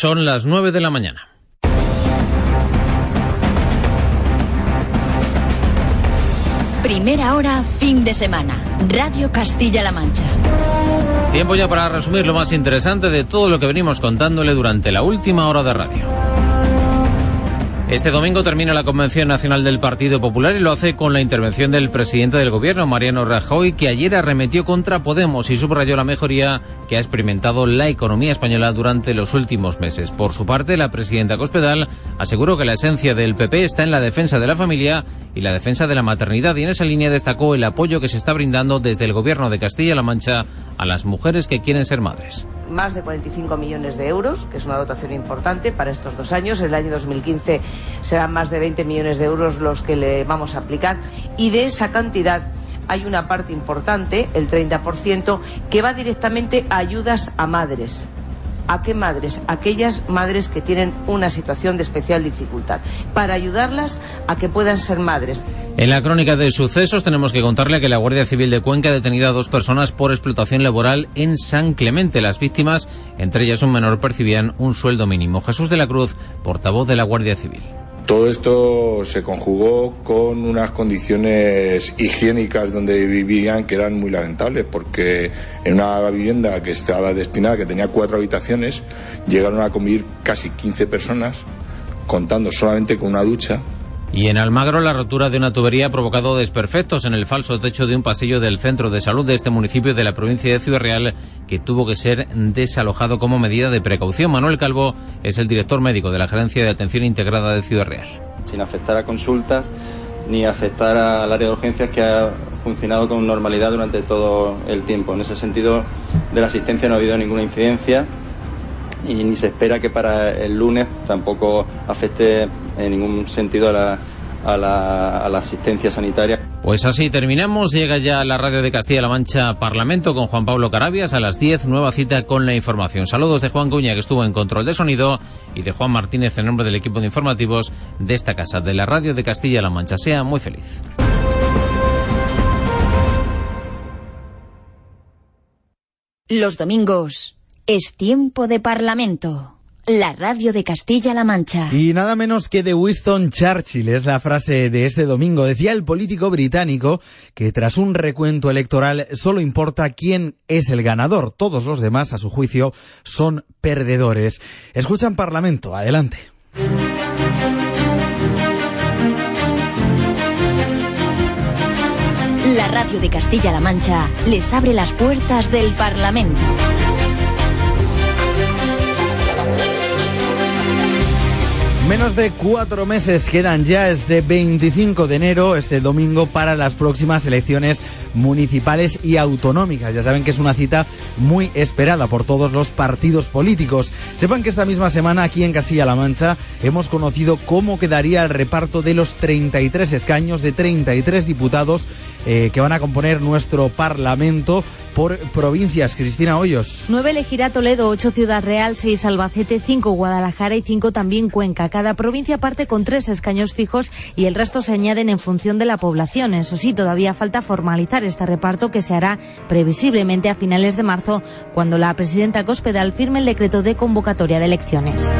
Son las nueve de la mañana. Primera hora, fin de semana. Radio Castilla-La Mancha. Tiempo ya para resumir lo más interesante de todo lo que venimos contándole durante la última hora de radio. Este domingo termina la Convención Nacional del Partido Popular y lo hace con la intervención del presidente del Gobierno, Mariano Rajoy, que ayer arremetió contra Podemos y subrayó la mejoría que ha experimentado la economía española durante los últimos meses. Por su parte, la presidenta Cospedal aseguró que la esencia del PP está en la defensa de la familia y la defensa de la maternidad y en esa línea destacó el apoyo que se está brindando desde el Gobierno de Castilla-La Mancha a las mujeres que quieren ser madres más de 45 millones de euros, que es una dotación importante para estos dos años. El año 2015 serán más de 20 millones de euros los que le vamos a aplicar. Y de esa cantidad hay una parte importante, el 30%, que va directamente a ayudas a madres. ¿A qué madres? Aquellas madres que tienen una situación de especial dificultad, para ayudarlas a que puedan ser madres. En la crónica de sucesos tenemos que contarle que la Guardia Civil de Cuenca ha detenido a dos personas por explotación laboral en San Clemente. Las víctimas, entre ellas un menor, percibían un sueldo mínimo. Jesús de la Cruz, portavoz de la Guardia Civil. Todo esto se conjugó con unas condiciones higiénicas donde vivían que eran muy lamentables, porque en una vivienda que estaba destinada, que tenía cuatro habitaciones, llegaron a convivir casi 15 personas, contando solamente con una ducha, y en Almagro la rotura de una tubería ha provocado desperfectos en el falso techo de un pasillo del centro de salud de este municipio de la provincia de Ciudad Real que tuvo que ser desalojado como medida de precaución. Manuel Calvo es el director médico de la Gerencia de Atención Integrada de Ciudad Real. Sin afectar a consultas ni afectar al área de urgencias que ha funcionado con normalidad durante todo el tiempo. En ese sentido, de la asistencia no ha habido ninguna incidencia y ni se espera que para el lunes tampoco afecte en ningún sentido a la, a la, a la, asistencia sanitaria. Pues así terminamos. Llega ya la radio de Castilla-La Mancha Parlamento con Juan Pablo Carabias a las 10. Nueva cita con la información. Saludos de Juan Cuña, que estuvo en control de sonido, y de Juan Martínez en nombre del equipo de informativos de esta casa, de la radio de Castilla-La Mancha. Sea muy feliz. Los domingos es tiempo de Parlamento la radio de Castilla-La Mancha. Y nada menos que de Winston Churchill es la frase de este domingo. Decía el político británico que tras un recuento electoral solo importa quién es el ganador. Todos los demás, a su juicio, son perdedores. Escuchan Parlamento. Adelante. La radio de Castilla-La Mancha les abre las puertas del Parlamento. Menos de cuatro meses quedan ya este 25 de enero, este domingo, para las próximas elecciones municipales y autonómicas. Ya saben que es una cita muy esperada por todos los partidos políticos. Sepan que esta misma semana aquí en Castilla-La Mancha hemos conocido cómo quedaría el reparto de los 33 escaños de 33 diputados eh, que van a componer nuestro Parlamento por provincias. Cristina Hoyos. Nueve elegirá Toledo, ocho Ciudad Real, seis Albacete, cinco Guadalajara y cinco también Cuenca. Cada provincia parte con tres escaños fijos y el resto se añaden en función de la población. Eso sí, todavía falta formalizar este reparto que se hará previsiblemente a finales de marzo, cuando la presidenta Cospedal firme el decreto de convocatoria de elecciones.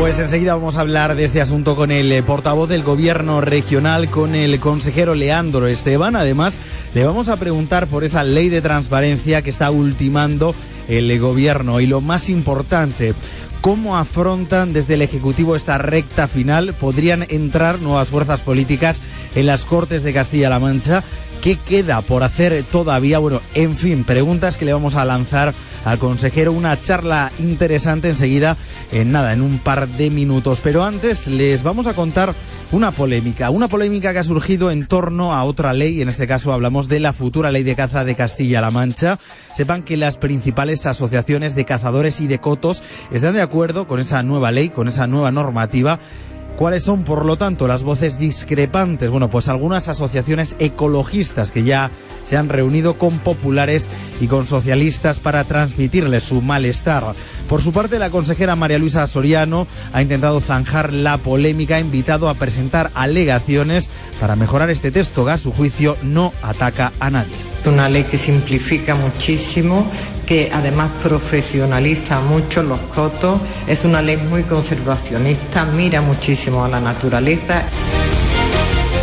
Pues enseguida vamos a hablar de este asunto con el eh, portavoz del gobierno regional, con el consejero Leandro Esteban. Además, le vamos a preguntar por esa ley de transparencia que está ultimando el gobierno. Y lo más importante, ¿Cómo afrontan desde el Ejecutivo esta recta final? ¿Podrían entrar nuevas fuerzas políticas en las Cortes de Castilla-La Mancha? ¿Qué queda por hacer todavía? Bueno, en fin, preguntas que le vamos a lanzar al consejero. Una charla interesante enseguida, en nada, en un par de minutos. Pero antes les vamos a contar una polémica, una polémica que ha surgido en torno a otra ley, en este caso hablamos de la futura ley de caza de Castilla-La Mancha. Sepan que las principales asociaciones de cazadores y de cotos están de acuerdo con esa nueva ley, con esa nueva normativa ¿Cuáles son, por lo tanto, las voces discrepantes? Bueno, pues algunas asociaciones ecologistas que ya se han reunido con populares y con socialistas para transmitirles su malestar. Por su parte, la consejera María Luisa Soriano ha intentado zanjar la polémica, ha invitado a presentar alegaciones para mejorar este texto que a su juicio no ataca a nadie. Una ley que simplifica muchísimo, que además profesionaliza mucho los cotos, es una ley muy conservacionista, mira muchísimo a la naturaleza.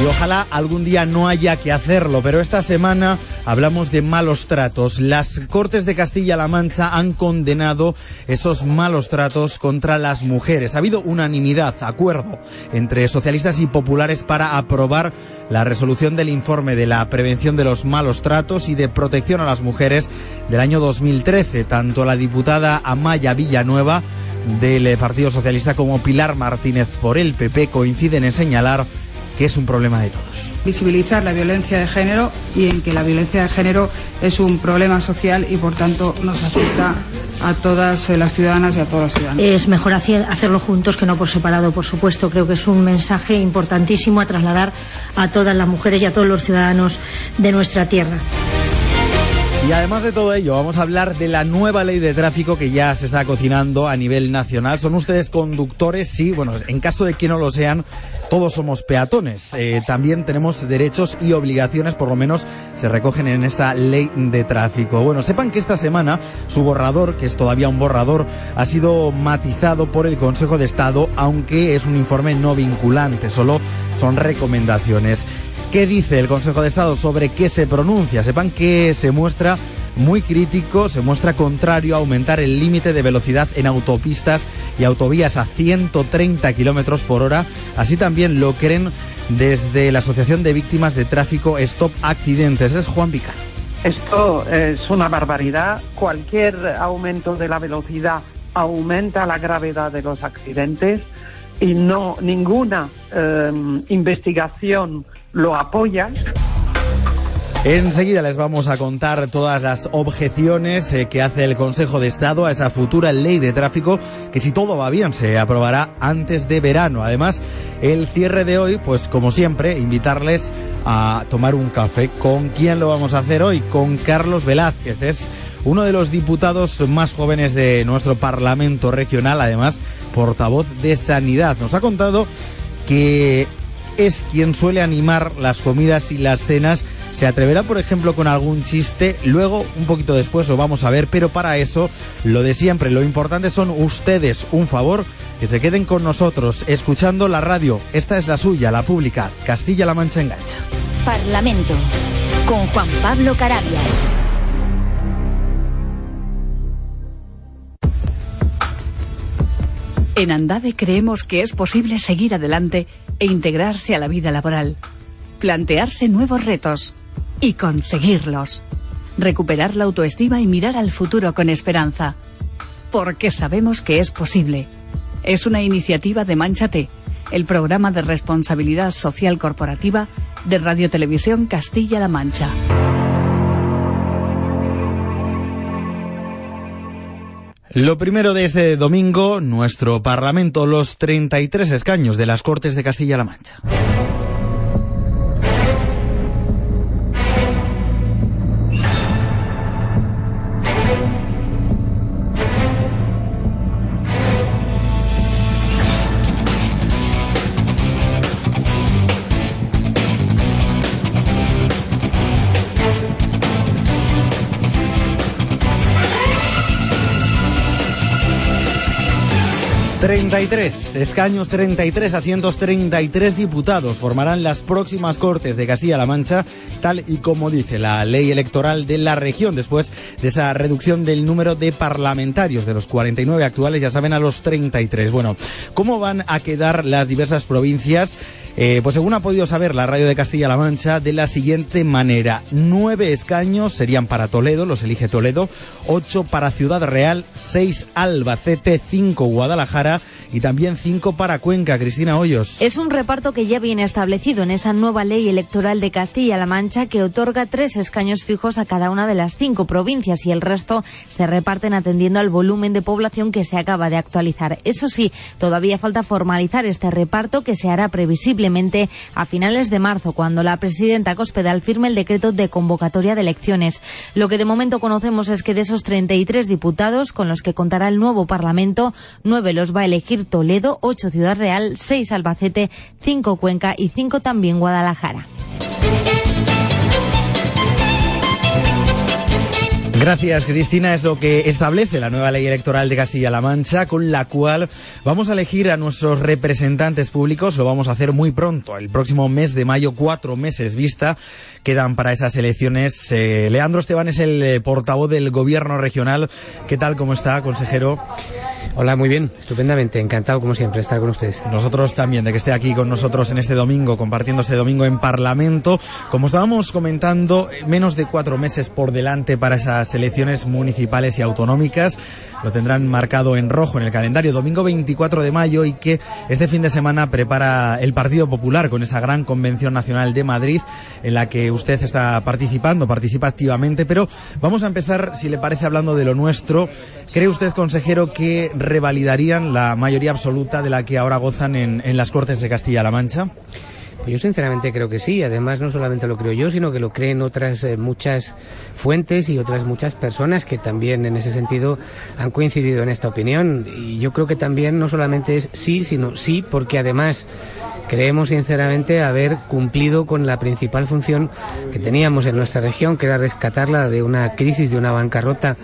Y ojalá algún día no haya que hacerlo, pero esta semana hablamos de malos tratos. Las Cortes de Castilla-La Mancha han condenado esos malos tratos contra las mujeres. Ha habido unanimidad, acuerdo entre socialistas y populares para aprobar la resolución del informe de la prevención de los malos tratos y de protección a las mujeres del año 2013. Tanto la diputada Amaya Villanueva del Partido Socialista como Pilar Martínez por el PP coinciden en señalar que es un problema de todos. Visibilizar la violencia de género y en que la violencia de género es un problema social y por tanto nos afecta a todas las ciudadanas y a todos los ciudadanos. Es mejor hacerlo juntos que no por separado, por supuesto. Creo que es un mensaje importantísimo a trasladar a todas las mujeres y a todos los ciudadanos de nuestra tierra. Y además de todo ello, vamos a hablar de la nueva ley de tráfico que ya se está cocinando a nivel nacional. ¿Son ustedes conductores? Sí, bueno, en caso de que no lo sean, todos somos peatones. Eh, también tenemos derechos y obligaciones, por lo menos se recogen en esta ley de tráfico. Bueno, sepan que esta semana su borrador, que es todavía un borrador, ha sido matizado por el Consejo de Estado, aunque es un informe no vinculante, solo son recomendaciones. ¿Qué dice el Consejo de Estado sobre qué se pronuncia? Sepan que se muestra muy crítico, se muestra contrario a aumentar el límite de velocidad en autopistas y autovías a 130 kilómetros por hora. Así también lo creen desde la Asociación de Víctimas de Tráfico Stop Accidentes. Es Juan Picar. Esto es una barbaridad. Cualquier aumento de la velocidad aumenta la gravedad de los accidentes y no ninguna eh, investigación lo apoya. Enseguida les vamos a contar todas las objeciones eh, que hace el Consejo de Estado a esa futura ley de tráfico que si todo va bien se aprobará antes de verano. Además, el cierre de hoy, pues como siempre, invitarles a tomar un café. ¿Con quién lo vamos a hacer hoy? Con Carlos Velázquez. Es uno de los diputados más jóvenes de nuestro Parlamento regional, además portavoz de Sanidad. Nos ha contado que es quien suele animar las comidas y las cenas. Se atreverá, por ejemplo, con algún chiste. Luego, un poquito después, lo vamos a ver. Pero para eso, lo de siempre, lo importante son ustedes. Un favor, que se queden con nosotros, escuchando la radio. Esta es la suya, la pública. Castilla-La Mancha Engancha. Parlamento, con Juan Pablo Carabias. En Andade creemos que es posible seguir adelante e integrarse a la vida laboral, plantearse nuevos retos y conseguirlos, recuperar la autoestima y mirar al futuro con esperanza, porque sabemos que es posible. Es una iniciativa de Manchate, el programa de responsabilidad social corporativa de Radio Televisión Castilla-La Mancha. Lo primero de este domingo, nuestro Parlamento, los 33 escaños de las Cortes de Castilla-La Mancha. 33 escaños, 33 asientos, 33 diputados formarán las próximas Cortes de Castilla-La Mancha, tal y como dice la ley electoral de la región, después de esa reducción del número de parlamentarios de los 49 actuales, ya saben, a los 33. Bueno, ¿cómo van a quedar las diversas provincias? Eh, pues según ha podido saber la radio de Castilla-La Mancha, de la siguiente manera. Nueve escaños serían para Toledo, los elige Toledo, ocho para Ciudad Real, seis Albacete, cinco Guadalajara y también cinco para Cuenca. Cristina Hoyos. Es un reparto que ya viene establecido en esa nueva ley electoral de Castilla-La Mancha que otorga tres escaños fijos a cada una de las cinco provincias y el resto se reparten atendiendo al volumen de población que se acaba de actualizar. Eso sí, todavía falta formalizar este reparto que se hará previsiblemente a finales de marzo, cuando la presidenta Cospedal firme el decreto de convocatoria de elecciones. Lo que de momento conocemos es que de esos 33 diputados con los que contará el nuevo Parlamento, nueve los va a elegir Toledo, ocho Ciudad Real, seis Albacete, cinco Cuenca y cinco también Guadalajara. Gracias, Cristina. Es lo que establece la nueva ley electoral de Castilla-La Mancha, con la cual vamos a elegir a nuestros representantes públicos. Lo vamos a hacer muy pronto, el próximo mes de mayo, cuatro meses vista quedan para esas elecciones. Eh, Leandro Esteban es el eh, portavoz del Gobierno regional. ¿Qué tal? ¿Cómo está, consejero? Hola, muy bien, estupendamente, encantado como siempre estar con ustedes. Nosotros también de que esté aquí con nosotros en este domingo, compartiendo este domingo en Parlamento. Como estábamos comentando, menos de cuatro meses por delante para esas elecciones municipales y autonómicas. Lo tendrán marcado en rojo en el calendario, domingo 24 de mayo, y que este fin de semana prepara el Partido Popular con esa gran convención nacional de Madrid, en la que usted está participando, participa activamente. Pero vamos a empezar, si le parece, hablando de lo nuestro. ¿Cree usted, consejero, que revalidarían la mayoría absoluta de la que ahora gozan en, en las Cortes de Castilla-La Mancha? Yo sinceramente creo que sí. Además, no solamente lo creo yo, sino que lo creen otras eh, muchas fuentes y otras muchas personas que también en ese sentido han coincidido en esta opinión. Y yo creo que también no solamente es sí, sino sí, porque además creemos sinceramente haber cumplido con la principal función que teníamos en nuestra región, que era rescatarla de una crisis, de una bancarrota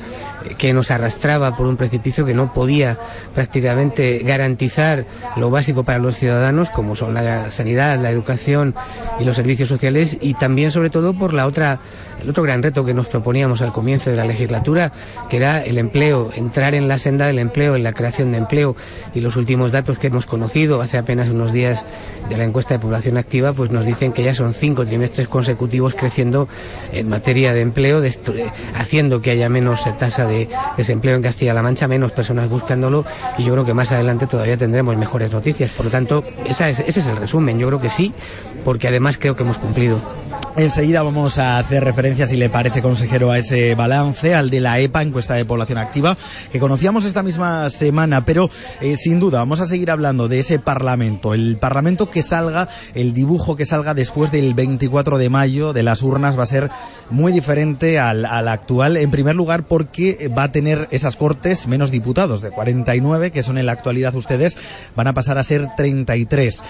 eh, que nos arrastraba por un precipicio que no podía prácticamente garantizar lo básico para los ciudadanos, como son la sanidad, la educación y los servicios sociales, y también sobre todo por la otra, el otro gran reto que nos proponíamos al comienzo de la legislatura, que era el empleo, entrar en la senda del empleo, en la creación de empleo, y los últimos datos que hemos conocido hace apenas unos días de la encuesta de población activa, pues nos dicen que ya son cinco trimestres consecutivos creciendo en materia de empleo, haciendo que haya menos tasa de desempleo en Castilla-La Mancha, menos personas buscándolo, y yo creo que más adelante todavía tendremos mejores noticias. Por lo tanto, esa es, ese es el resumen. Yo creo que sí, porque además creo que hemos cumplido. Enseguida vamos a hacer referencia, si le parece, consejero, a ese balance, al de la EPA, encuesta de población activa, que conocíamos esta misma semana, pero eh, sin duda vamos a seguir hablando de ese Parlamento, el Parlamento que salga, el dibujo que salga después del 24 de mayo de las urnas va a ser muy diferente al, al actual, en primer lugar porque va a tener esas cortes menos diputados, de 49, que son en la actualidad ustedes, van a pasar a ser 33.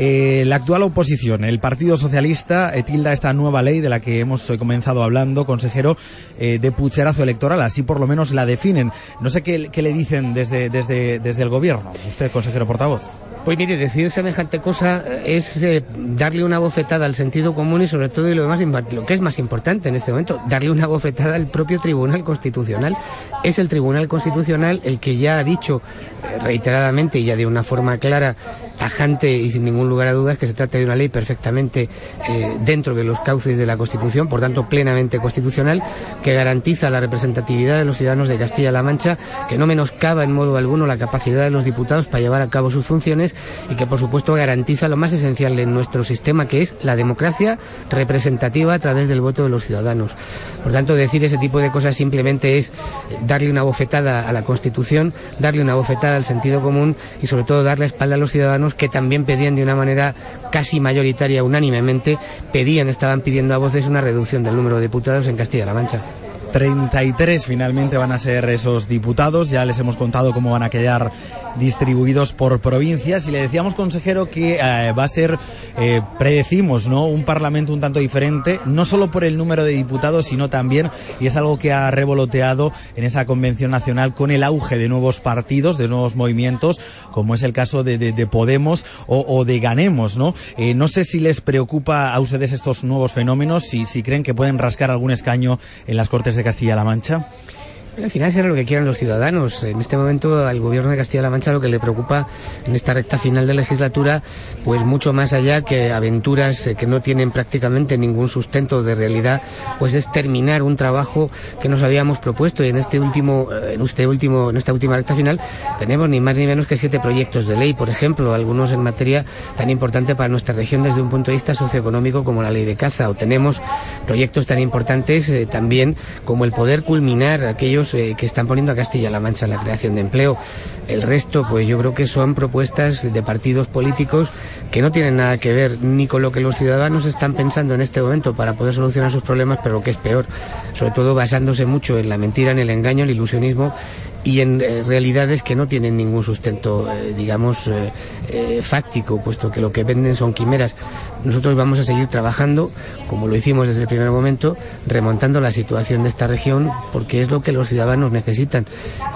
Eh, la actual oposición, el Partido Socialista, eh, tilda esta nueva ley de la que hemos comenzado hablando, consejero, eh, de pucherazo electoral. Así por lo menos la definen. No sé qué, qué le dicen desde, desde, desde el gobierno. Usted, consejero portavoz. Pues mire, decir semejante cosa es eh, darle una bofetada al sentido común y sobre todo y lo, demás, lo que es más importante en este momento, darle una bofetada al propio Tribunal Constitucional. Es el Tribunal Constitucional el que ya ha dicho eh, reiteradamente y ya de una forma clara, tajante y sin ningún lugar a dudas que se trata de una ley perfectamente eh, dentro de los cauces de la Constitución, por tanto plenamente constitucional, que garantiza la representatividad de los ciudadanos de Castilla-La Mancha, que no menoscaba en modo alguno la capacidad de los diputados para llevar a cabo sus funciones y que por supuesto garantiza lo más esencial de nuestro sistema que es la democracia representativa a través del voto de los ciudadanos. Por tanto, decir ese tipo de cosas simplemente es darle una bofetada a la Constitución, darle una bofetada al sentido común y sobre todo darle espalda a los ciudadanos que también pedían de una manera casi mayoritaria, unánimemente, pedían, estaban pidiendo a voces una reducción del número de diputados en Castilla-La Mancha. 33 finalmente van a ser esos diputados. Ya les hemos contado cómo van a quedar distribuidos por provincias. Y le decíamos, consejero, que eh, va a ser, eh, predecimos, ¿no? Un parlamento un tanto diferente, no solo por el número de diputados, sino también, y es algo que ha revoloteado en esa convención nacional con el auge de nuevos partidos, de nuevos movimientos, como es el caso de, de, de Podemos o, o, de Ganemos, ¿no? Eh, no sé si les preocupa a ustedes estos nuevos fenómenos, si, si creen que pueden rascar algún escaño en las Cortes de Castilla-La Mancha. Al final será lo que quieran los ciudadanos. En este momento al gobierno de Castilla-La Mancha lo que le preocupa en esta recta final de legislatura, pues mucho más allá que aventuras eh, que no tienen prácticamente ningún sustento de realidad, pues es terminar un trabajo que nos habíamos propuesto. Y en este último, eh, en este último, en esta última recta final tenemos ni más ni menos que siete proyectos de ley, por ejemplo, algunos en materia tan importante para nuestra región desde un punto de vista socioeconómico como la ley de caza, o tenemos proyectos tan importantes eh, también como el poder culminar aquellos eh, que están poniendo a Castilla-La Mancha en la creación de empleo. El resto, pues yo creo que son propuestas de partidos políticos que no tienen nada que ver ni con lo que los ciudadanos están pensando en este momento para poder solucionar sus problemas, pero lo que es peor, sobre todo basándose mucho en la mentira, en el engaño, en el ilusionismo y en eh, realidades que no tienen ningún sustento, eh, digamos, fáctico, puesto que lo que venden son quimeras. Nosotros vamos a seguir trabajando, como lo hicimos desde el primer momento, remontando la situación de esta región, porque es lo que los ciudadanos necesitan.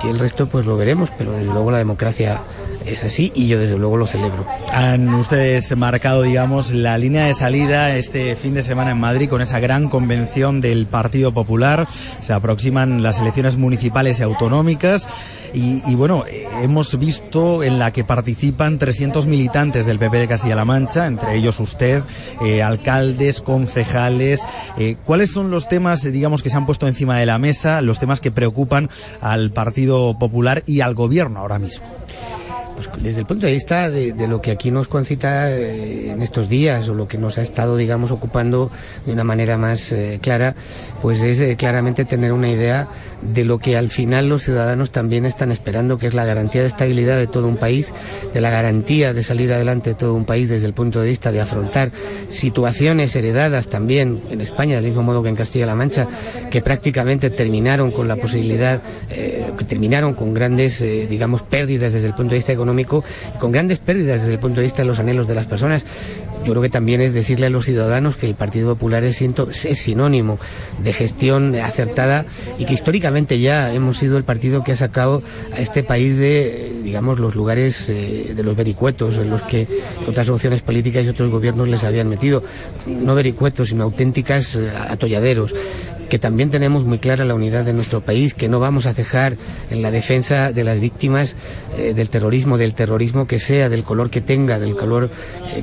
Y el resto, pues lo veremos, pero desde luego la democracia es así y yo desde luego lo celebro. Han ustedes marcado, digamos, la línea de salida este fin de semana en Madrid con esa gran convención del Partido Popular. Se aproximan las elecciones municipales y autonómicas. Y, bueno, hemos visto en la que participan 300 militantes del PP de Castilla-La Mancha, entre ellos usted, eh, alcaldes, concejales. Eh, ¿Cuáles son los temas, digamos, que se han puesto encima de la mesa, los temas que preocupan al Partido Popular y al Gobierno ahora mismo? Pues desde el punto de vista de, lo que aquí nos concita eh, en estos días o lo que nos ha estado, digamos, ocupando de una manera más eh, clara, pues es eh, claramente tener una idea de lo que al final los ciudadanos también están esperando, que es la garantía de estabilidad de todo un país, de la garantía de salir adelante de todo un país desde el punto de vista de afrontar situaciones heredadas también en España, del mismo modo que en Castilla-La Mancha, que prácticamente terminaron con la posibilidad, que terminaron con grandes, digamos, pérdidas desde el punto de vista económico con grandes pérdidas desde el punto de vista de los anhelos de las personas. Yo creo que también es decirle a los ciudadanos que el Partido Popular es, es sinónimo de gestión acertada y que históricamente ya hemos sido el partido que ha sacado a este país de, digamos, los lugares eh, de los vericuetos en los que otras opciones políticas y otros gobiernos les habían metido. No vericuetos, sino auténticas eh, atolladeros que también tenemos muy clara la unidad de nuestro país, que no vamos a cejar en la defensa de las víctimas eh, del terrorismo, del terrorismo que sea, del color que tenga, del color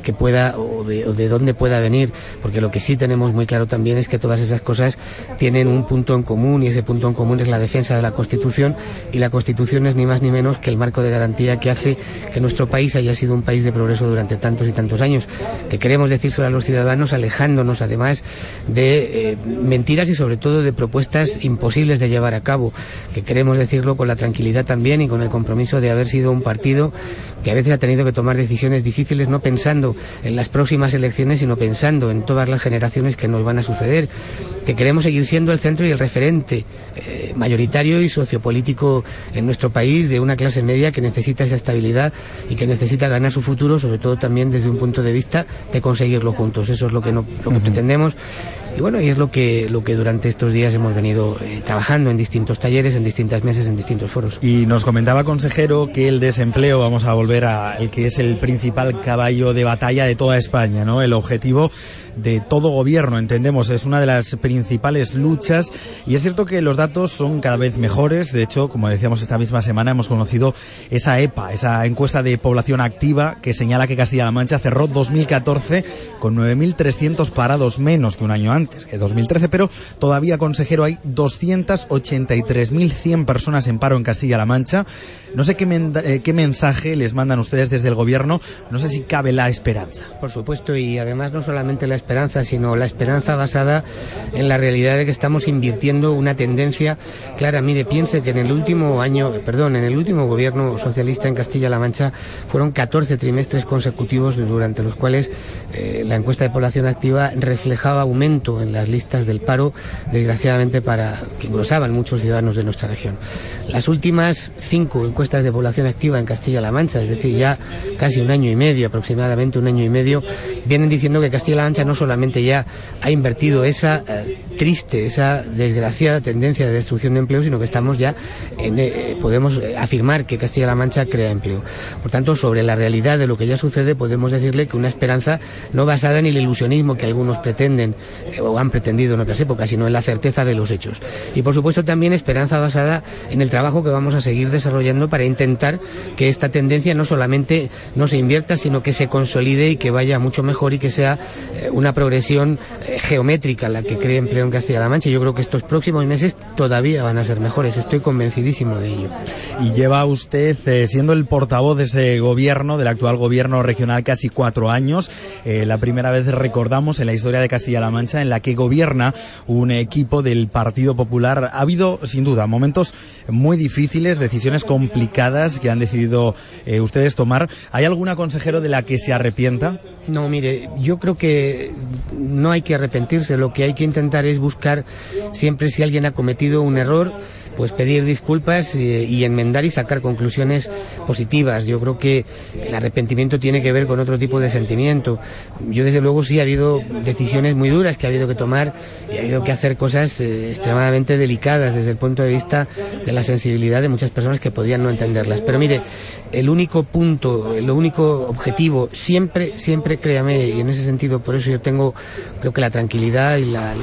que pueda o de, o de dónde pueda venir, porque lo que sí tenemos muy claro también es que todas esas cosas tienen un punto en común y ese punto en común es la defensa de la Constitución y la Constitución es ni más ni menos que el marco de garantía que hace que nuestro país haya sido un país de progreso durante tantos y tantos años, que queremos decírselo a los ciudadanos alejándonos además de eh, mentiras y sobre todo de propuestas imposibles de llevar a cabo, que queremos decirlo con la tranquilidad también y con el compromiso de haber sido un partido que a veces ha tenido que tomar decisiones difíciles no pensando en las próximas elecciones, sino pensando en todas las generaciones que nos van a suceder, que queremos seguir siendo el centro y el referente eh, mayoritario y sociopolítico en nuestro país de una clase media que necesita esa estabilidad y que necesita ganar su futuro, sobre todo también desde un punto de vista de conseguirlo juntos. Eso es lo que, no, lo que pretendemos y bueno, y es lo que, lo que durante estos días hemos venido eh, trabajando en distintos talleres, en distintas mesas, en distintos foros. Y nos comentaba, consejero, que el desempleo, vamos a volver a el que es el principal caballo de batalla de toda España, ¿no? El objetivo de todo gobierno, entendemos, es una de las principales luchas y es cierto que los datos son cada vez mejores, de hecho, como decíamos esta misma semana, hemos conocido esa EPA, esa encuesta de población activa que señala que Castilla-La Mancha cerró 2014 con 9.300 parados menos que un año antes, que 2013, pero todavía, consejero, hay 283.100 personas en paro en Castilla-La Mancha. No sé qué, eh, qué mensaje les mandan ustedes desde el gobierno, no sé si cabe la esperanza. Por supuesto, y además no solamente la esperanza, sino la esperanza basada en la realidad de que estamos invirtiendo una tendencia clara. Mire, piense que en el último año, perdón, en el último gobierno socialista en Castilla-La Mancha fueron 14 trimestres consecutivos durante los cuales eh, la encuesta de población activa reflejaba aumento en las listas del paro, desgraciadamente para que glosaban muchos ciudadanos de nuestra región. Las últimas cinco encuestas de población activa en Castilla-La Mancha, es decir, ya casi un año y medio, aproximadamente un año y medio, vienen diciendo que Castilla-La Mancha no solamente ya ha invertido esa eh, triste esa desgraciada tendencia de destrucción de empleo, sino que estamos ya, en, eh, podemos afirmar que Castilla-La Mancha crea empleo. Por tanto, sobre la realidad de lo que ya sucede, podemos decirle que una esperanza no basada en el ilusionismo que algunos pretenden eh, o han pretendido en otras épocas, sino en la certeza de los hechos. Y por supuesto también esperanza basada en el trabajo que vamos a seguir desarrollando para intentar que esta tendencia no solamente no se invierta, sino que se consolide y que vaya mucho mejor y que sea eh, una progresión geométrica la que cree empleo en Castilla-La Mancha. Yo creo que estos próximos meses todavía van a ser mejores, estoy convencidísimo de ello. Y lleva usted eh, siendo el portavoz de ese gobierno, del actual gobierno regional, casi cuatro años. Eh, la primera vez recordamos en la historia de Castilla-La Mancha en la que gobierna un equipo del Partido Popular. Ha habido, sin duda, momentos muy difíciles, decisiones complicadas que han decidido eh, ustedes tomar. ¿Hay alguna consejero de la que se arrepienta? No, mire, yo creo que no hay que arrepentirse. Lo que hay que intentar es buscar siempre si alguien ha cometido un error pues pedir disculpas y, enmendar y sacar conclusiones positivas. Yo creo que el arrepentimiento tiene que ver con otro tipo de sentimiento. Yo desde luego sí ha habido decisiones muy duras que ha habido que tomar y ha habido que hacer cosas eh, extremadamente delicadas desde el punto de vista de la sensibilidad de muchas personas que podían no entenderlas. Pero mire, el único punto, el único objetivo, siempre, siempre créame, y en ese sentido por eso yo tengo creo que la tranquilidad y la,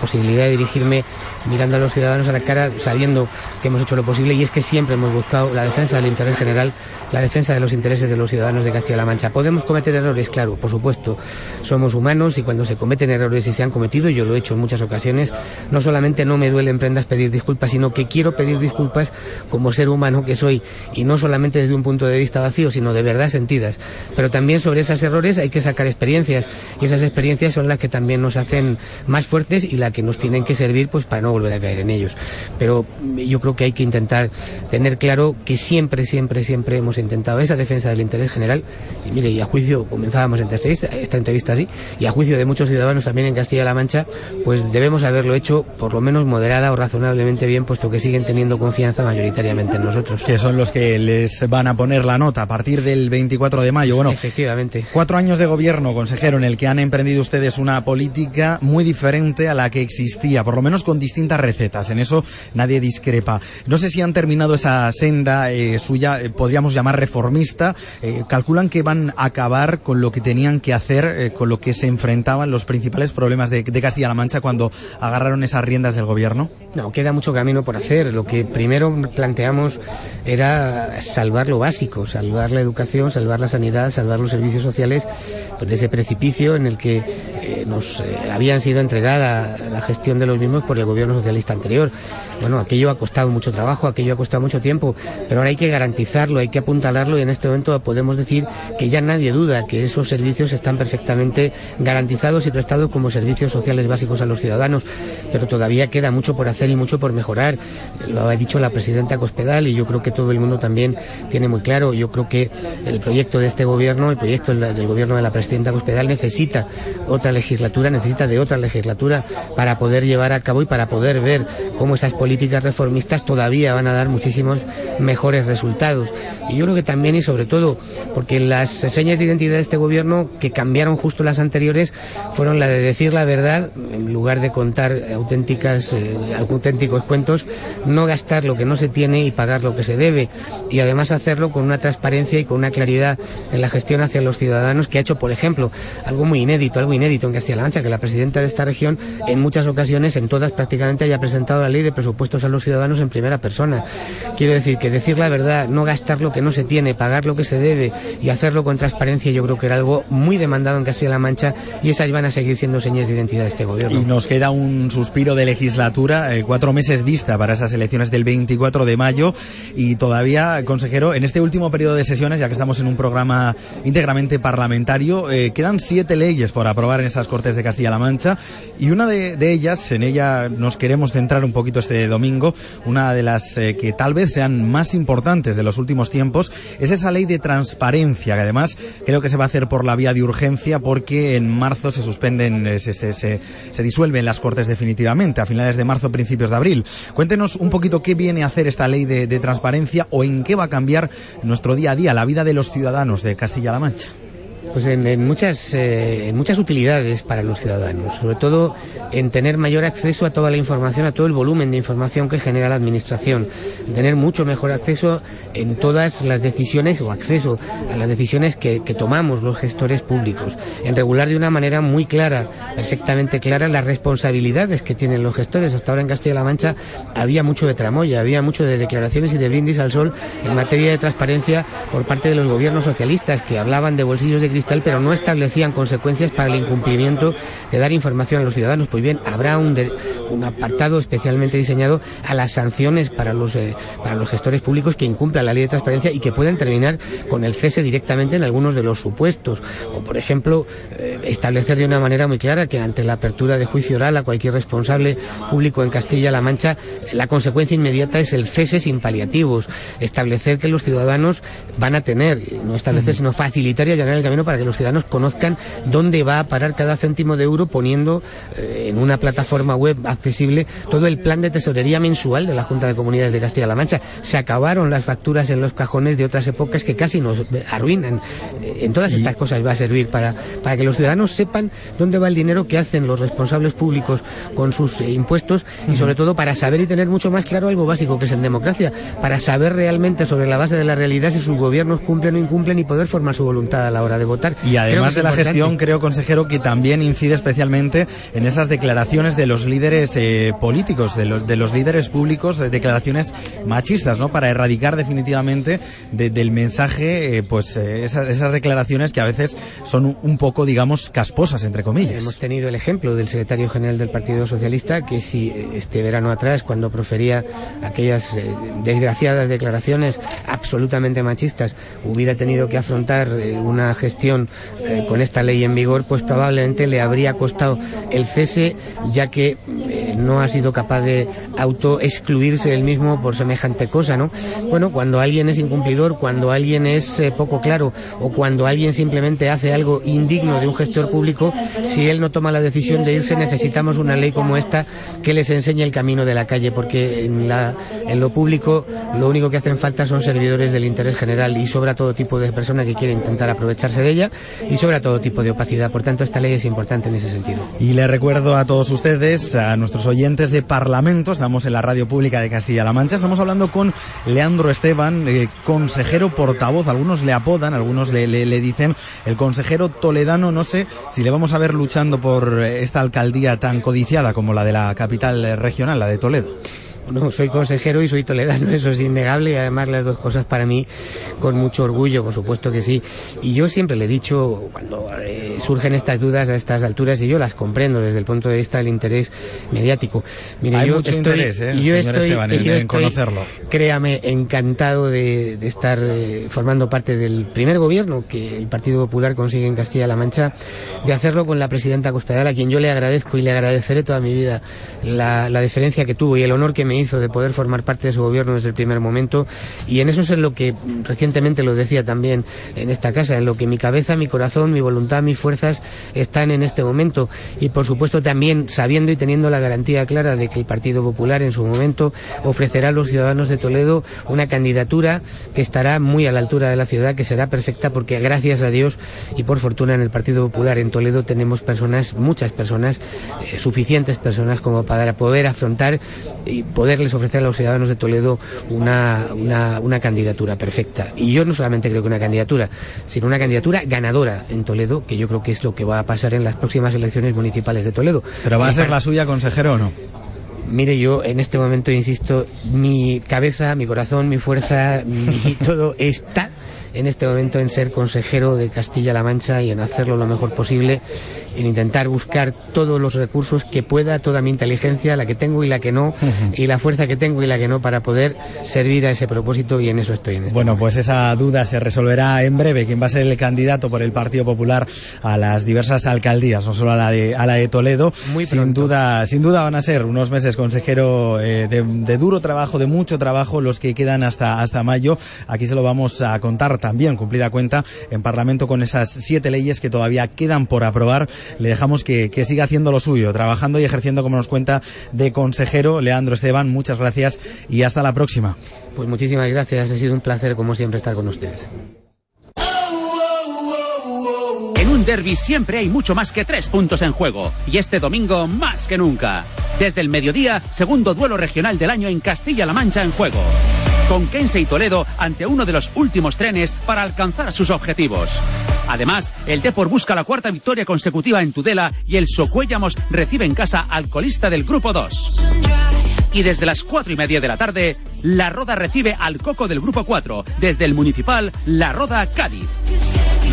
posibilidad de dirigirme mirando a los ciudadanos a la cara, sabiendo que hemos hecho lo posible y es que siempre hemos buscado la defensa del interés general, la defensa de los intereses de los ciudadanos de Castilla-La Mancha. ¿Podemos cometer errores? Claro, por supuesto. Somos humanos y cuando se cometen errores y se han cometido, yo lo he hecho en muchas ocasiones, no solamente no me duele en prendas pedir disculpas, sino que quiero pedir disculpas como ser humano que soy y no solamente desde un punto de vista vacío, sino de verdad sentidas. Pero también sobre esos errores hay que sacar experiencias y esas experiencias son las que también nos hacen más fuertes y las que nos tienen que servir pues para no volver a caer en ellos. Pero yo creo que hay que intentar tener claro que siempre, siempre, siempre hemos intentado esa defensa del interés general. Y mire, y a juicio, comenzábamos esta entrevista, esta entrevista así, y a juicio de muchos ciudadanos también en Castilla-La Mancha, pues debemos haberlo hecho por lo menos moderada o razonablemente bien, puesto que siguen teniendo confianza mayoritariamente en nosotros. Que son los que les van a poner la nota a partir del 24 de mayo. Bueno, efectivamente. Cuatro años de gobierno, consejero, en el que han emprendido ustedes una política muy diferente a la que existía, por lo menos con distintas recetas. En eso nadie discrepa. No sé si han terminado esa senda eh, suya, eh, podríamos llamar reformista. Eh, calculan que van a acabar con lo que tenían que hacer, con lo que se enfrentaban los principales problemas de Castilla-La Mancha cuando agarraron esas riendas del gobierno. No, queda mucho camino por hacer. Lo que primero planteamos era salvar lo básico, salvar la educación, salvar la sanidad, salvar los servicios sociales pues, de ese precipicio en el que nos habían sido entregada la gestión de los mismos por el gobierno socialista anterior. Bueno, aquello ha costado mucho trabajo, aquello ha costado mucho tiempo, pero ahora hay que garantizarlo, hay que apuntalarlo y en este momento podemos decir que ya nadie duda que esos servicios están perfectamente garantizados y prestados como servicios sociales básicos a los ciudadanos, pero todavía queda mucho por hacer y mucho por mejorar. Lo ha dicho la presidenta Cospedal y yo creo que todo el mundo también tiene muy claro. Yo creo que el proyecto de este gobierno, el proyecto del gobierno de la presidenta Cospedal necesita otra legislatura, necesita de otra legislatura para poder llevar a cabo y para poder ver cómo esas políticas reformistas todavía van a dar muchísimos mejores resultados. Y yo creo que también y sobre todo porque las señas de identidad de este gobierno que cambiaron justo las anteriores fueron la de decir la verdad en lugar de contar auténticas eh, auténticos cuentos, no gastar lo que no se tiene y pagar lo que se debe y además hacerlo con una transparencia y con una claridad en la gestión hacia los ciudadanos que ha hecho, por ejemplo, algo muy inédito, algo inédito en Castilla-La Mancha, que la presidenta de esta región en muchas ocasiones, en todas prácticamente, haya presentado la ley de presupuestos a los ciudadanos en primera persona. Quiero decir que decir la verdad, no gastar lo que no se tiene, pagar lo que se debe y hacerlo con transparencia, yo creo que era algo muy demandado en Castilla-La Mancha y esas van a seguir siendo señas de identidad de este gobierno. Y nos queda un suspiro de legislatura, eh, cuatro meses vista para esas elecciones del 24 de mayo y todavía, consejero, en este último periodo de sesiones, ya que estamos en un programa íntegramente parlamentario, eh, quedan siete leyes por aprobar en esas Cortes de Castilla-La Mancha y una de, ellas, en ella nos queremos centrar un poquito este domingo, una de las eh, que tal vez sean más importantes de los últimos tiempos, es esa ley de transparencia, que además creo que se va a hacer por la vía de urgencia porque en marzo se suspenden, eh, se, se, se, disuelven las Cortes definitivamente, a finales de marzo, principios de abril. Cuéntenos un poquito qué viene a hacer esta ley de, de transparencia o en qué va a cambiar nuestro día a día, la vida de los ciudadanos de Castilla-La Mancha. Pues en, muchas, eh, en muchas utilidades para los ciudadanos, sobre todo en tener mayor acceso a toda la información, a todo el volumen de información que genera la Administración, tener mucho mejor acceso en todas las decisiones o acceso a las decisiones que, que tomamos los gestores públicos, en regular de una manera muy clara, perfectamente clara, las responsabilidades que tienen los gestores. Hasta ahora en Castilla-La Mancha había mucho de tramoya, había mucho de declaraciones y de brindis al sol en materia de transparencia por parte de los gobiernos socialistas que hablaban de bolsillos de cristal pero no establecían consecuencias para el incumplimiento de dar información a los ciudadanos. Pues bien, habrá un, un apartado especialmente diseñado a las sanciones para los, eh, para los gestores públicos que incumplan la ley de transparencia y que puedan terminar con el cese directamente en algunos de los supuestos. O, por ejemplo, eh, establecer de una manera muy clara que ante la apertura de juicio oral a cualquier responsable público en Castilla-La Mancha, la consecuencia inmediata es el cese sin paliativos. Establecer que los ciudadanos van a tener, no establecer, sino facilitar y allanar el camino para que los ciudadanos conozcan dónde va a parar cada céntimo de euro poniendo eh, en una plataforma web accesible todo el plan de tesorería mensual de la Junta de Comunidades de Castilla-La Mancha. Se acabaron las facturas en los cajones de otras épocas que casi nos arruinan. En todas estas cosas va a servir para, para que los ciudadanos sepan dónde va el dinero que hacen los responsables públicos con sus eh, impuestos y sobre todo para saber y tener mucho más claro algo básico que es en democracia, para saber realmente sobre la base de la realidad si sus gobiernos cumplen o incumplen y poder formar su voluntad a la hora de votar. Y además de la gestión, creo, consejero, que también incide especialmente en esas declaraciones de los líderes eh, políticos, de los, de los líderes públicos, de declaraciones machistas, ¿no? Para erradicar definitivamente del mensaje, eh, pues esas, esas declaraciones que a veces son un poco, digamos, casposas, entre comillas. Hemos tenido el ejemplo del secretario general del Partido Socialista que si este verano atrás, cuando profería aquellas eh, desgraciadas declaraciones absolutamente machistas, hubiera tenido que afrontar eh, una gestión eh, con esta ley en vigor, pues probablemente le habría costado el cese, ya que no ha sido capaz de autoexcluirse él mismo por semejante cosa, ¿no? Bueno, cuando alguien es incumplidor, cuando alguien es poco claro o cuando alguien simplemente hace algo indigno de un gestor público, si él no toma la decisión de irse, necesitamos una ley como esta que les enseñe el camino de la calle, porque en, en lo público lo único que hacen falta son servidores del interés general y sobra todo tipo de persona que quiere intentar aprovecharse de y sobra todo tipo de opacidad. Por tanto, esta ley es importante en ese sentido. Y le recuerdo a todos ustedes, a nuestros oyentes de Parlamento, estamos en la radio pública de Castilla-La Mancha, estamos hablando con Leandro Esteban, eh, consejero portavoz, algunos le apodan, algunos le dicen el consejero toledano, no sé si le vamos a ver luchando por esta alcaldía tan codiciada como la de la capital regional, la de Toledo. No, soy consejero y soy toledano, eso es innegable y además las dos cosas para mí con mucho orgullo, por supuesto que sí. Y yo siempre le he dicho, cuando eh, surgen estas dudas a estas alturas, y yo las comprendo desde el punto de vista del interés mediático. Mire, Hay yo mucho estoy, interés, ¿eh, yo señor estoy, Esteban, en, yo estoy, conocerlo. Créame, encantado de, de estar eh, formando parte del primer gobierno que el Partido Popular consigue en Castilla-La Mancha, de hacerlo con la presidenta Cospedal, a quien yo le agradezco y le agradeceré toda mi vida la, la deferencia que tuvo y el honor que me hizo de poder formar parte de su gobierno desde el primer momento. Y en eso es en lo que recientemente lo decía también en esta casa, en lo que mi cabeza, mi corazón, mi voluntad, mis fuerzas están en este momento. Y por supuesto también sabiendo y teniendo la garantía clara de que el Partido Popular en su momento ofrecerá a los ciudadanos de Toledo una candidatura que estará muy a la altura de la ciudad, que será perfecta porque gracias a Dios y por fortuna en el Partido Popular en Toledo tenemos personas, muchas personas, eh, suficientes personas como para poder afrontar y poderles ofrecer a los ciudadanos de Toledo una, una, una, candidatura perfecta. Y yo no solamente creo que una candidatura, sino una candidatura ganadora en Toledo, que yo creo que es lo que va a pasar en las próximas elecciones municipales de Toledo. ¿Pero va a ser la suya, consejero, o no? Mire, yo en este momento, insisto, mi cabeza, mi corazón, mi fuerza, mi todo está en este momento en ser consejero de Castilla-La Mancha y en hacerlo lo mejor posible, en intentar buscar todos los recursos que pueda, toda mi inteligencia, la que tengo y la que no, y la fuerza que tengo y la que no, para poder servir a ese propósito y en eso estoy. En este Bueno, pues esa duda se resolverá en breve. ¿Quién va a ser el candidato por el Partido Popular a las diversas alcaldías, no solo a la de, a la de Toledo? Muy sin duda, sin duda van a ser unos meses, consejero, eh, de, de duro trabajo, de mucho trabajo, los que quedan hasta, hasta mayo. Aquí se lo vamos a contar también, cumplida cuenta, en Parlamento con esas siete leyes que todavía quedan por aprobar. Le dejamos que, que siga haciendo lo suyo, trabajando y ejerciendo, como nos cuenta, de consejero. Leandro Esteban, muchas gracias y hasta la próxima. Pues muchísimas gracias, ha sido un placer como siempre estar con ustedes. oh, un derby siempre hay mucho más que tres puntos en juego. Y este domingo más que nunca. Desde el mediodía, segundo duelo regional del año en Castilla-La Mancha en juego. Con Kense y Toledo ante uno de los últimos trenes para alcanzar sus objetivos. Además, el Depor busca la cuarta victoria consecutiva en Tudela y el Socuellamos recibe en casa al colista del Grupo 2. Y desde las cuatro y media de la tarde, La Roda recibe al Coco del Grupo 4, desde el Municipal La Roda Cádiz.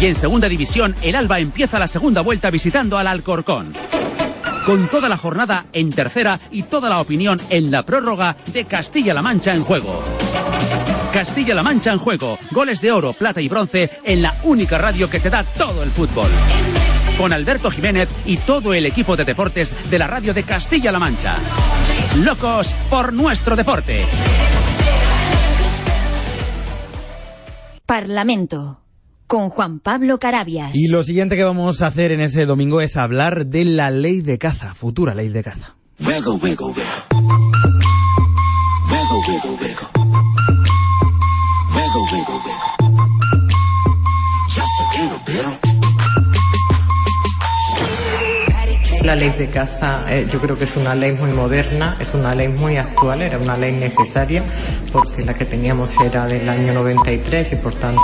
Y en segunda división, el Alba empieza la segunda vuelta visitando al Alcorcón. Con toda la jornada en tercera y toda la opinión en la prórroga de Castilla-La Mancha en juego. Castilla-La Mancha en juego. Goles de oro, plata y bronce en la única radio que te da todo el fútbol. Con Alberto Jiménez y todo el equipo de deportes de la radio de Castilla-La Mancha. Locos por nuestro deporte. Parlamento con Juan Pablo Carabias. Y lo siguiente que vamos a hacer en este domingo es hablar de la ley de caza, futura ley de caza. La ley de caza eh, yo creo que es una ley muy moderna, es una ley muy actual, era una ley necesaria porque la que teníamos era del año 93 y por tanto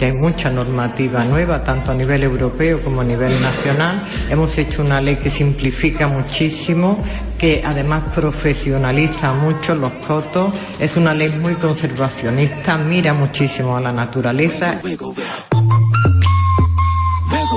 ya hay mucha normativa nueva, tanto a nivel europeo como a nivel nacional. Hemos hecho una ley que simplifica muchísimo, que además profesionaliza mucho los cotos, es una ley muy conservacionista, mira muchísimo a la naturaleza.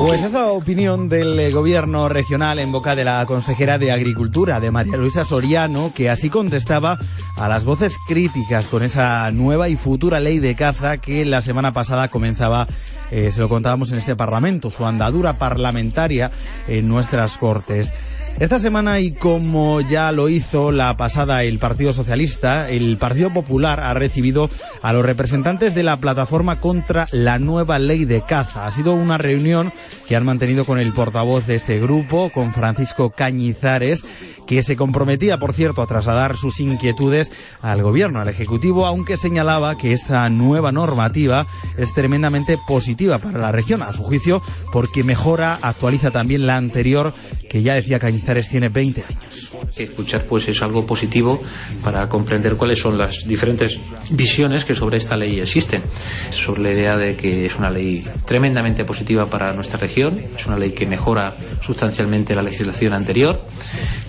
Pues esa opinión del eh, gobierno regional en boca de la consejera de Agricultura, de María Luisa Soriano, que así contestaba a las voces críticas con esa nueva y futura ley de caza que la semana pasada comenzaba, eh, se lo contábamos en este Parlamento, su andadura parlamentaria en nuestras Cortes. Esta semana, y como ya lo hizo la pasada el Partido Socialista, el Partido Popular ha recibido a los representantes de la plataforma contra la nueva ley de caza. Ha sido una reunión que han mantenido con el portavoz de este grupo, con Francisco Cañizares, que se comprometía, por cierto, a trasladar sus inquietudes al gobierno, al Ejecutivo, aunque señalaba que esta nueva normativa es tremendamente positiva para la región, a su juicio, porque mejora, actualiza también la anterior, que ya decía Cañizares tiene 20 años. Escuchar pues es algo positivo para comprender cuáles son las diferentes visiones que sobre esta ley existen. Sobre la idea de que es una ley tremendamente positiva para nuestra región, es una ley que mejora sustancialmente la legislación anterior,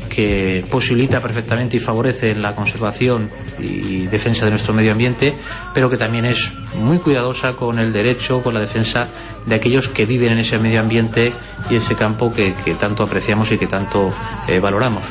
que posibilita perfectamente y favorece la conservación y defensa de nuestro medio ambiente, pero que también es muy cuidadosa con el derecho, con la defensa de aquellos que viven en ese medio ambiente y ese campo que, tanto apreciamos y que tanto eh, valoramos.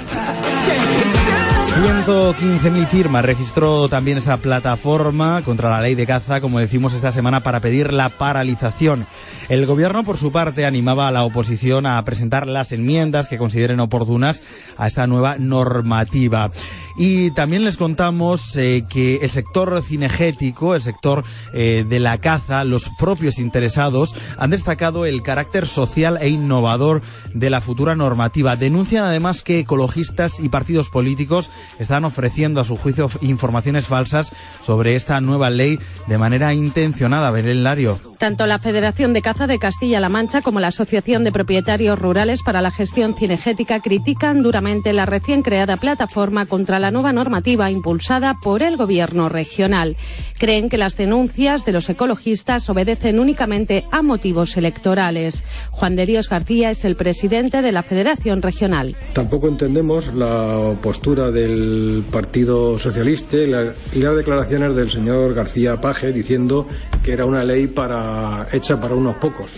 115.000 firmas registró también esta plataforma contra la ley de caza, como decimos esta semana, para pedir la paralización. El gobierno, por su parte, animaba a la oposición a presentar las enmiendas que consideren oportunas a esta nueva normativa. Y también les contamos eh, que el sector cinegético, el sector eh, de la caza, los propios interesados han destacado el carácter social e innovador de la futura normativa. Denuncian además que ecologistas y partidos políticos están ofreciendo a su juicio informaciones falsas sobre esta nueva ley de manera intencionada. Belén Lario. Tanto la Federación de Caza de Castilla-La Mancha como la Asociación de Propietarios Rurales para la Gestión Cinegética critican duramente la recién creada plataforma contra la nueva normativa impulsada por el Gobierno regional. Creen que las denuncias de los ecologistas obedecen únicamente a motivos electorales. Juan de Dios García es el presidente de la Federación Regional. Tampoco entendemos la postura del Partido Socialista y, la, y las declaraciones del señor García Paje diciendo que era una ley hecha para unos pocos.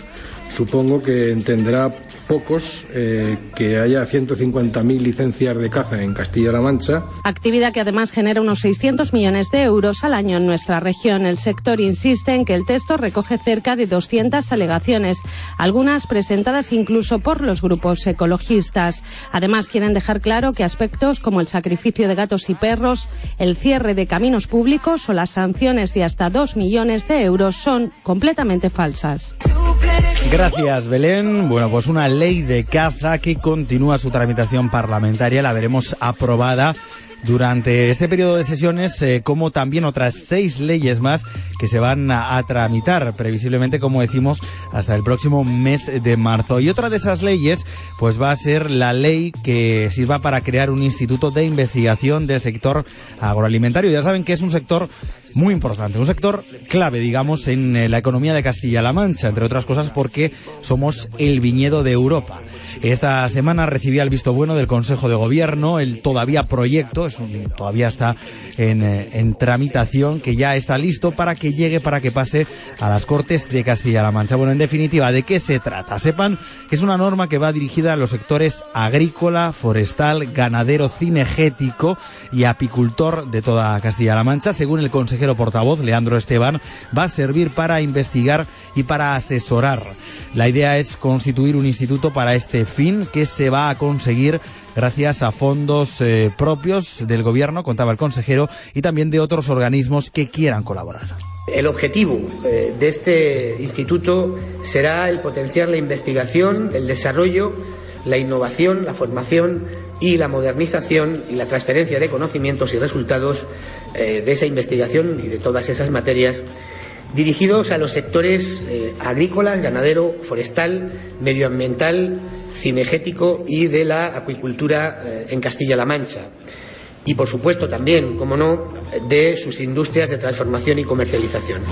Supongo que entenderá pocos eh, que haya 150.000 licencias de caza en Castilla-La Mancha. Actividad que además genera unos 600 millones de euros al año en nuestra región. El sector insiste en que el texto recoge cerca de 200 alegaciones, algunas presentadas incluso por los grupos ecologistas. Además, quieren dejar claro que aspectos como el sacrificio de gatos y perros, el cierre de caminos públicos o las sanciones de hasta 2 millones de euros son completamente falsas. Gracias, Belén. Bueno, pues una ley de caza que continúa su tramitación parlamentaria. La veremos aprobada durante este periodo de sesiones, eh, como también otras seis leyes más que se van a, tramitar, previsiblemente, como decimos, hasta el próximo mes de marzo. Y otra de esas leyes, pues va a ser la ley que sirva para crear un instituto de investigación del sector agroalimentario. Ya saben que es un sector muy importante, un sector clave, digamos, en eh, la economía de Castilla-La Mancha, entre otras cosas porque somos el viñedo de Europa. Esta semana recibía el visto bueno del Consejo de Gobierno, el todavía proyecto, es todavía está en, eh, en, tramitación, que ya está listo para que llegue, para que pase a las Cortes de Castilla-La Mancha. Bueno, en definitiva, ¿de qué se trata? Sepan que es una norma que va dirigida a los sectores agrícola, forestal, ganadero, cinegético y apicultor de toda Castilla-La Mancha. Según el consejero portavoz, Leandro Esteban, va a servir para investigar y para asesorar. La idea es constituir un instituto para este fin que se va a conseguir gracias a fondos eh, propios del gobierno, contaba el consejero, y también de otros organismos que quieran colaborar. El objetivo eh, de este instituto será el potenciar la investigación, el desarrollo, la innovación, la formación y la modernización y la transferencia de conocimientos y resultados eh, de esa investigación y de todas esas materias dirigidos a los sectores agrícolas, ganadero, forestal, medioambiental, cinegético y de la acuicultura eh, en Castilla-La Mancha. Y, por supuesto, también, como no, de sus industrias de transformación y comercialización.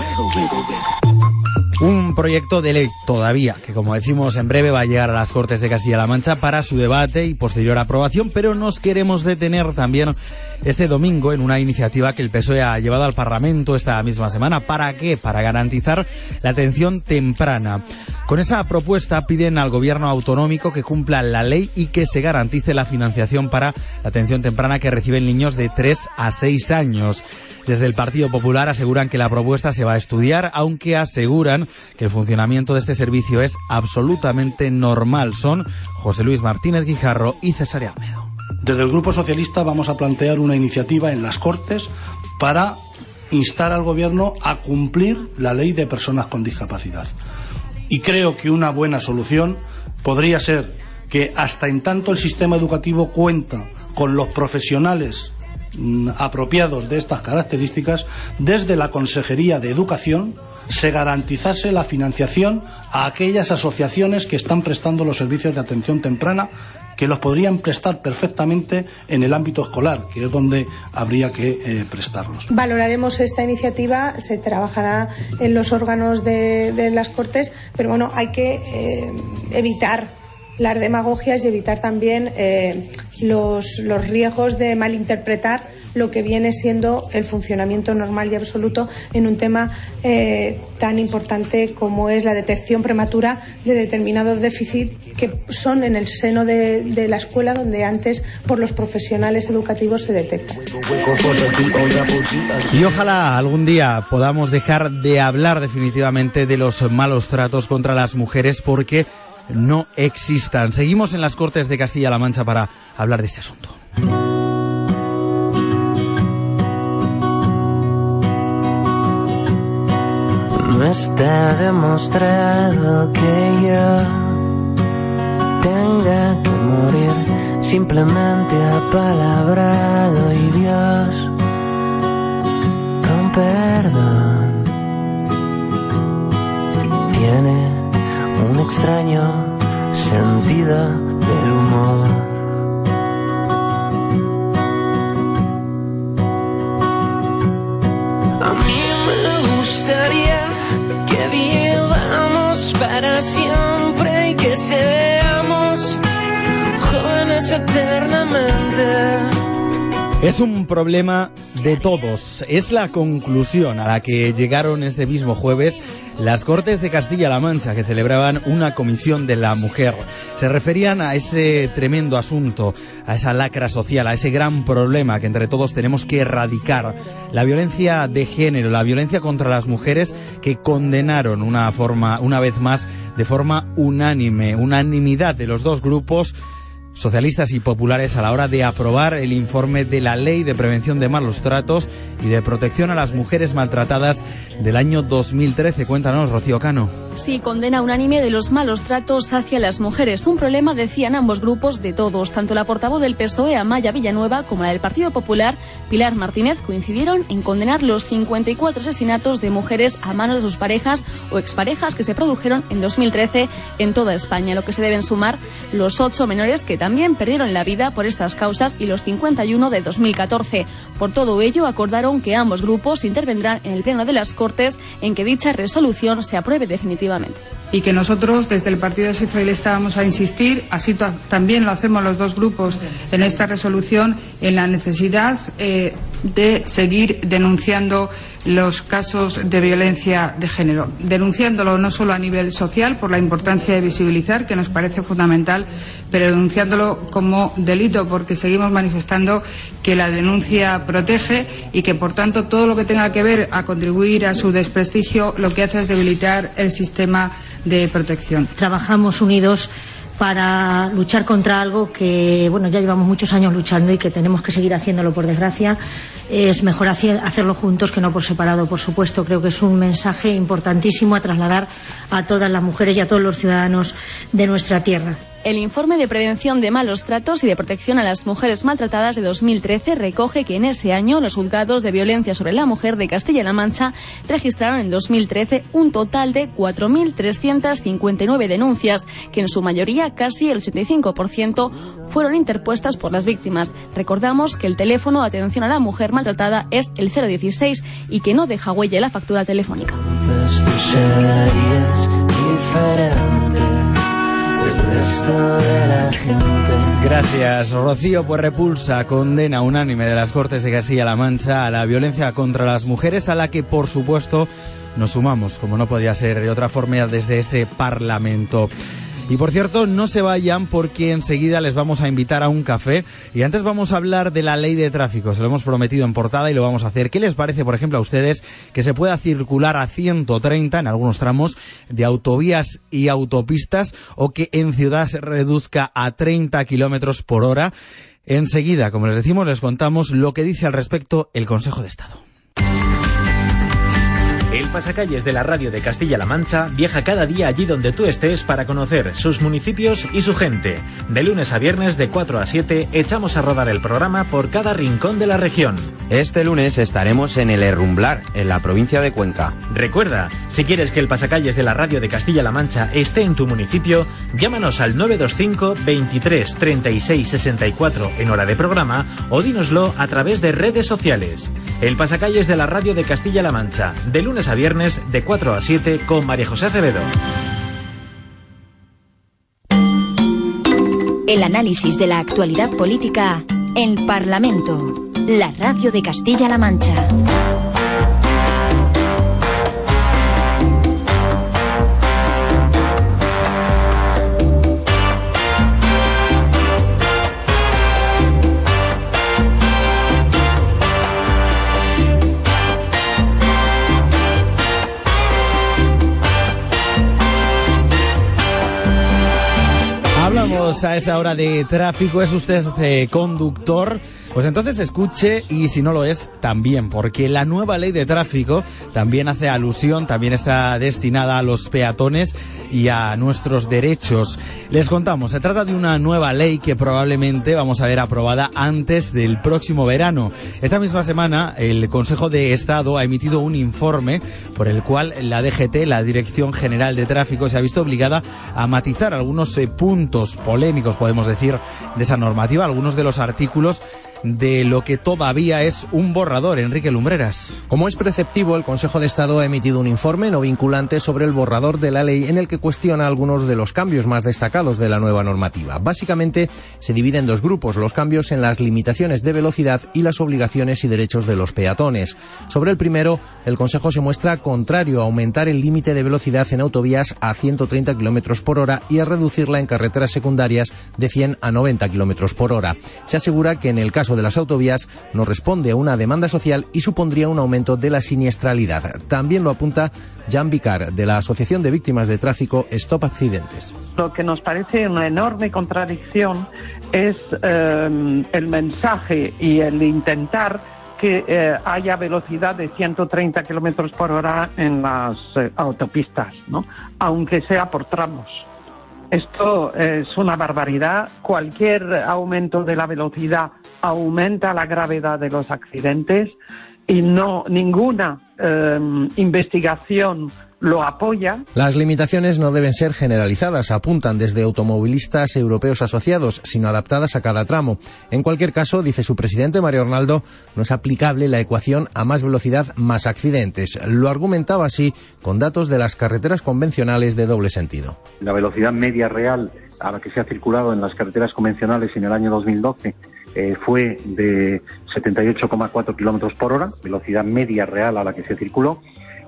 Un proyecto de ley todavía, que como decimos en breve va a llegar a las Cortes de Castilla-La Mancha para su debate y posterior aprobación, pero nos queremos detener también este domingo en una iniciativa que el PSOE ha llevado al Parlamento esta misma semana. ¿Para qué? Para garantizar la atención temprana. Con esa propuesta piden al gobierno autonómico que cumpla la ley y que se garantice la financiación para la atención temprana que reciben niños de 3 a 6 años. Desde el Partido Popular aseguran que la propuesta se va a estudiar, aunque aseguran que el funcionamiento de este servicio es absolutamente normal. Son José Luis Martínez Guijarro y César Almedo. Desde el Grupo Socialista vamos a plantear una iniciativa en las Cortes para instar al Gobierno a cumplir la ley de personas con discapacidad. Y creo que una buena solución podría ser que hasta en tanto el sistema educativo cuenta con los profesionales apropiados de estas características, desde la Consejería de Educación se garantizase la financiación a aquellas asociaciones que están prestando los servicios de atención temprana que los podrían prestar perfectamente en el ámbito escolar, que es donde habría que eh, prestarlos. Valoraremos esta iniciativa, se trabajará en los órganos de, las Cortes, pero bueno, hay que eh, evitar las demagogias y evitar también eh, los, los riesgos de malinterpretar lo que viene siendo el funcionamiento normal y absoluto en un tema eh, tan importante como es la detección prematura de determinados déficits que son en el seno de, de la escuela donde antes por los profesionales educativos se detectan. Y ojalá algún día podamos dejar de hablar definitivamente de los malos tratos contra las mujeres porque no existan. Seguimos en las Cortes de Castilla-La Mancha para hablar de este asunto. No está demostrado que yo tenga que morir, simplemente apalabrado y Dios con perdón tiene extraño sentido del humor. A mí me gustaría que vivamos para siempre y que seamos jóvenes eternamente. Es un problema de todos. Es la conclusión a la que llegaron este mismo jueves las Cortes de Castilla-La Mancha, que celebraban una comisión de la mujer. Se referían a ese tremendo asunto, a esa lacra social, a ese gran problema que entre todos tenemos que erradicar. La violencia de género, la violencia contra las mujeres que condenaron una forma, una vez más, de forma unánime, unanimidad de los dos grupos socialistas y populares a la hora de aprobar el informe de la Ley de Prevención de Malos Tratos y de Protección a las Mujeres Maltratadas del año 2013. Cuéntanos, Rocío Cano. Sí, condena unánime de los malos tratos hacia las mujeres. Un problema, decían ambos grupos, de todos. Tanto la portavoz del PSOE, Amaya Villanueva, como la del Partido Popular, Pilar Martínez, coincidieron en condenar los 54 asesinatos de mujeres a manos de sus parejas o exparejas que se produjeron en 2013 en toda España, lo que se deben sumar los ocho menores que también perdieron la vida por estas causas y los 51 de 2014. Por todo ello, acordaron que ambos grupos intervendrán en el Pleno de las Cortes en que dicha resolución se apruebe definitivamente. Y que nosotros, desde el Partido Socialista, vamos a insistir, así también lo hacemos los dos grupos en esta resolución, en la necesidad eh, de seguir denunciando los casos de violencia de género, denunciándolo no solo a nivel social por la importancia de visibilizar, que nos parece fundamental, pero denunciándolo como delito porque seguimos manifestando que la denuncia protege y que, por tanto, todo lo que tenga que ver a contribuir a su desprestigio lo que hace es debilitar el sistema de protección. Trabajamos unidos para luchar contra algo que bueno ya llevamos muchos años luchando y que tenemos que seguir haciéndolo por desgracia es mejor hacerlo juntos que no por separado por supuesto. Creo que es un mensaje importantísimo a trasladar a todas las mujeres y a todos los ciudadanos de nuestra tierra el informe de prevención de malos tratos y de protección a las mujeres maltratadas de 2013 recoge que en ese año los juzgados de violencia sobre la mujer de Castilla-La Mancha registraron en 2013 un total de 4.359 denuncias, que en su mayoría, casi el 85%, fueron interpuestas por las víctimas. Recordamos que el teléfono de atención a la mujer maltratada es el 016 y que no deja huella la factura telefónica. Gracias, Rocío. Pues repulsa condena unánime de las Cortes de Castilla-La Mancha a la violencia contra las mujeres, a la que, por supuesto, nos sumamos, como no podía ser de otra forma, desde este Parlamento. Y por cierto, no se vayan porque enseguida les vamos a invitar a un café. Y antes vamos a hablar de la ley de tráfico. Se lo hemos prometido en portada y lo vamos a hacer. ¿Qué les parece, por ejemplo, a ustedes que se pueda circular a 130 en algunos tramos de autovías y autopistas o que en ciudad se reduzca a 30 kilómetros por hora? Enseguida, como les decimos, les contamos lo que dice al respecto el Consejo de Estado. El pasacalles de la radio de Castilla-La Mancha viaja cada día allí donde tú estés para conocer sus municipios y su gente. De lunes a viernes de 4 a 7 echamos a rodar el programa por cada rincón de la región. Este lunes estaremos en el Herrumblar, en la provincia de Cuenca. Recuerda, si quieres que el pasacalles de la radio de Castilla-La Mancha esté en tu municipio, llámanos al 925 23 36 64 en hora de programa o dínoslo a través de redes sociales. El pasacalles de la radio de Castilla-La Mancha, de lunes a viernes de 4 a 7 con María José Acevedo. El análisis de la actualidad política en Parlamento, la radio de Castilla-La Mancha. A esta hora de tráfico. ¿Es usted eh, conductor? Pues entonces escuche y si no lo es, también, porque la nueva ley de tráfico también hace alusión, también está destinada a los peatones y a nuestros derechos. Les contamos, se trata de una nueva ley que probablemente vamos a ver aprobada antes del próximo verano. Esta misma semana el Consejo de Estado ha emitido un informe por el cual la DGT, la Dirección General de Tráfico, se ha visto obligada a matizar algunos eh, puntos polémicos, podemos decir, de esa normativa, algunos de los artículos de lo que todavía es un borrador. Enrique Lumbreras. Como es preceptivo, el Consejo de Estado ha emitido un informe no vinculante sobre el borrador de la ley en el que cuestiona algunos de los cambios más destacados de la nueva normativa. Básicamente, se divide en dos grupos, los cambios en las limitaciones de velocidad y las obligaciones y derechos de los peatones. Sobre el primero, el Consejo se muestra contrario a aumentar el límite de velocidad en autovías a 130 km por hora y a reducirla en carreteras secundarias de 100 a 90 km por hora. Se asegura que en el caso de las autovías no responde a una demanda social y supondría un aumento de la siniestralidad. También lo apunta Jan Vicar, de la Asociación de Víctimas de Tráfico Stop Accidentes. Lo que nos parece una enorme contradicción es eh, el mensaje y el intentar que eh, haya velocidad de 130 kilómetros por hora en las eh, autopistas, ¿no? Aunque sea por tramos. Esto es una barbaridad. Cualquier aumento de la velocidad aumenta la gravedad de los accidentes y no ninguna eh, investigación lo apoya. Las limitaciones no deben ser generalizadas, apuntan desde automovilistas europeos asociados, sino adaptadas a cada tramo. En cualquier caso, dice su presidente Mario Arnaldo, no es aplicable la ecuación a más velocidad más accidentes. Lo argumentaba así con datos de las carreteras convencionales de doble sentido. La velocidad media real a la que se ha circulado en las carreteras convencionales en el año 2012 eh, fue de 78,4 kilómetros por hora, velocidad media real a la que se circuló.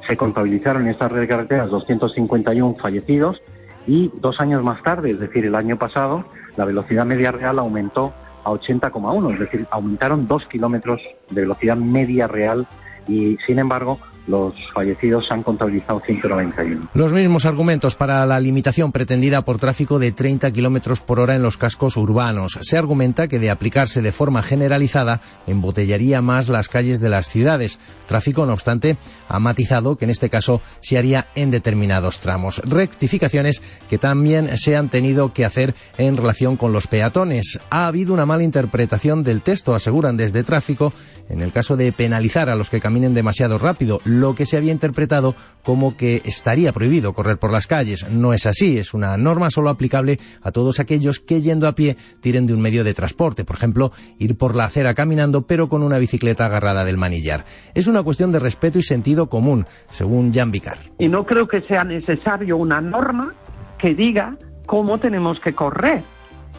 Se contabilizaron en esta red de carreteras 251 fallecidos y dos años más tarde, es decir, el año pasado, la velocidad media real aumentó a 80,1, es decir, aumentaron dos kilómetros de velocidad media real y, sin embargo, los fallecidos han contabilizado 191. Los mismos argumentos para la limitación pretendida por tráfico de 30 kilómetros por hora en los cascos urbanos. Se argumenta que de aplicarse de forma generalizada embotellaría más las calles de las ciudades. Tráfico, no obstante, ha matizado que en este caso se haría en determinados tramos. Rectificaciones que también se han tenido que hacer en relación con los peatones. Ha habido una mala interpretación del texto, aseguran desde tráfico, en el caso de penalizar a los que caminen demasiado rápido lo que se había interpretado como que estaría prohibido correr por las calles. No es así, es una norma solo aplicable a todos aquellos que yendo a pie tiren de un medio de transporte, por ejemplo, ir por la acera caminando pero con una bicicleta agarrada del manillar. Es una cuestión de respeto y sentido común, según Jan Vicar. Y no creo que sea necesario una norma que diga cómo tenemos que correr.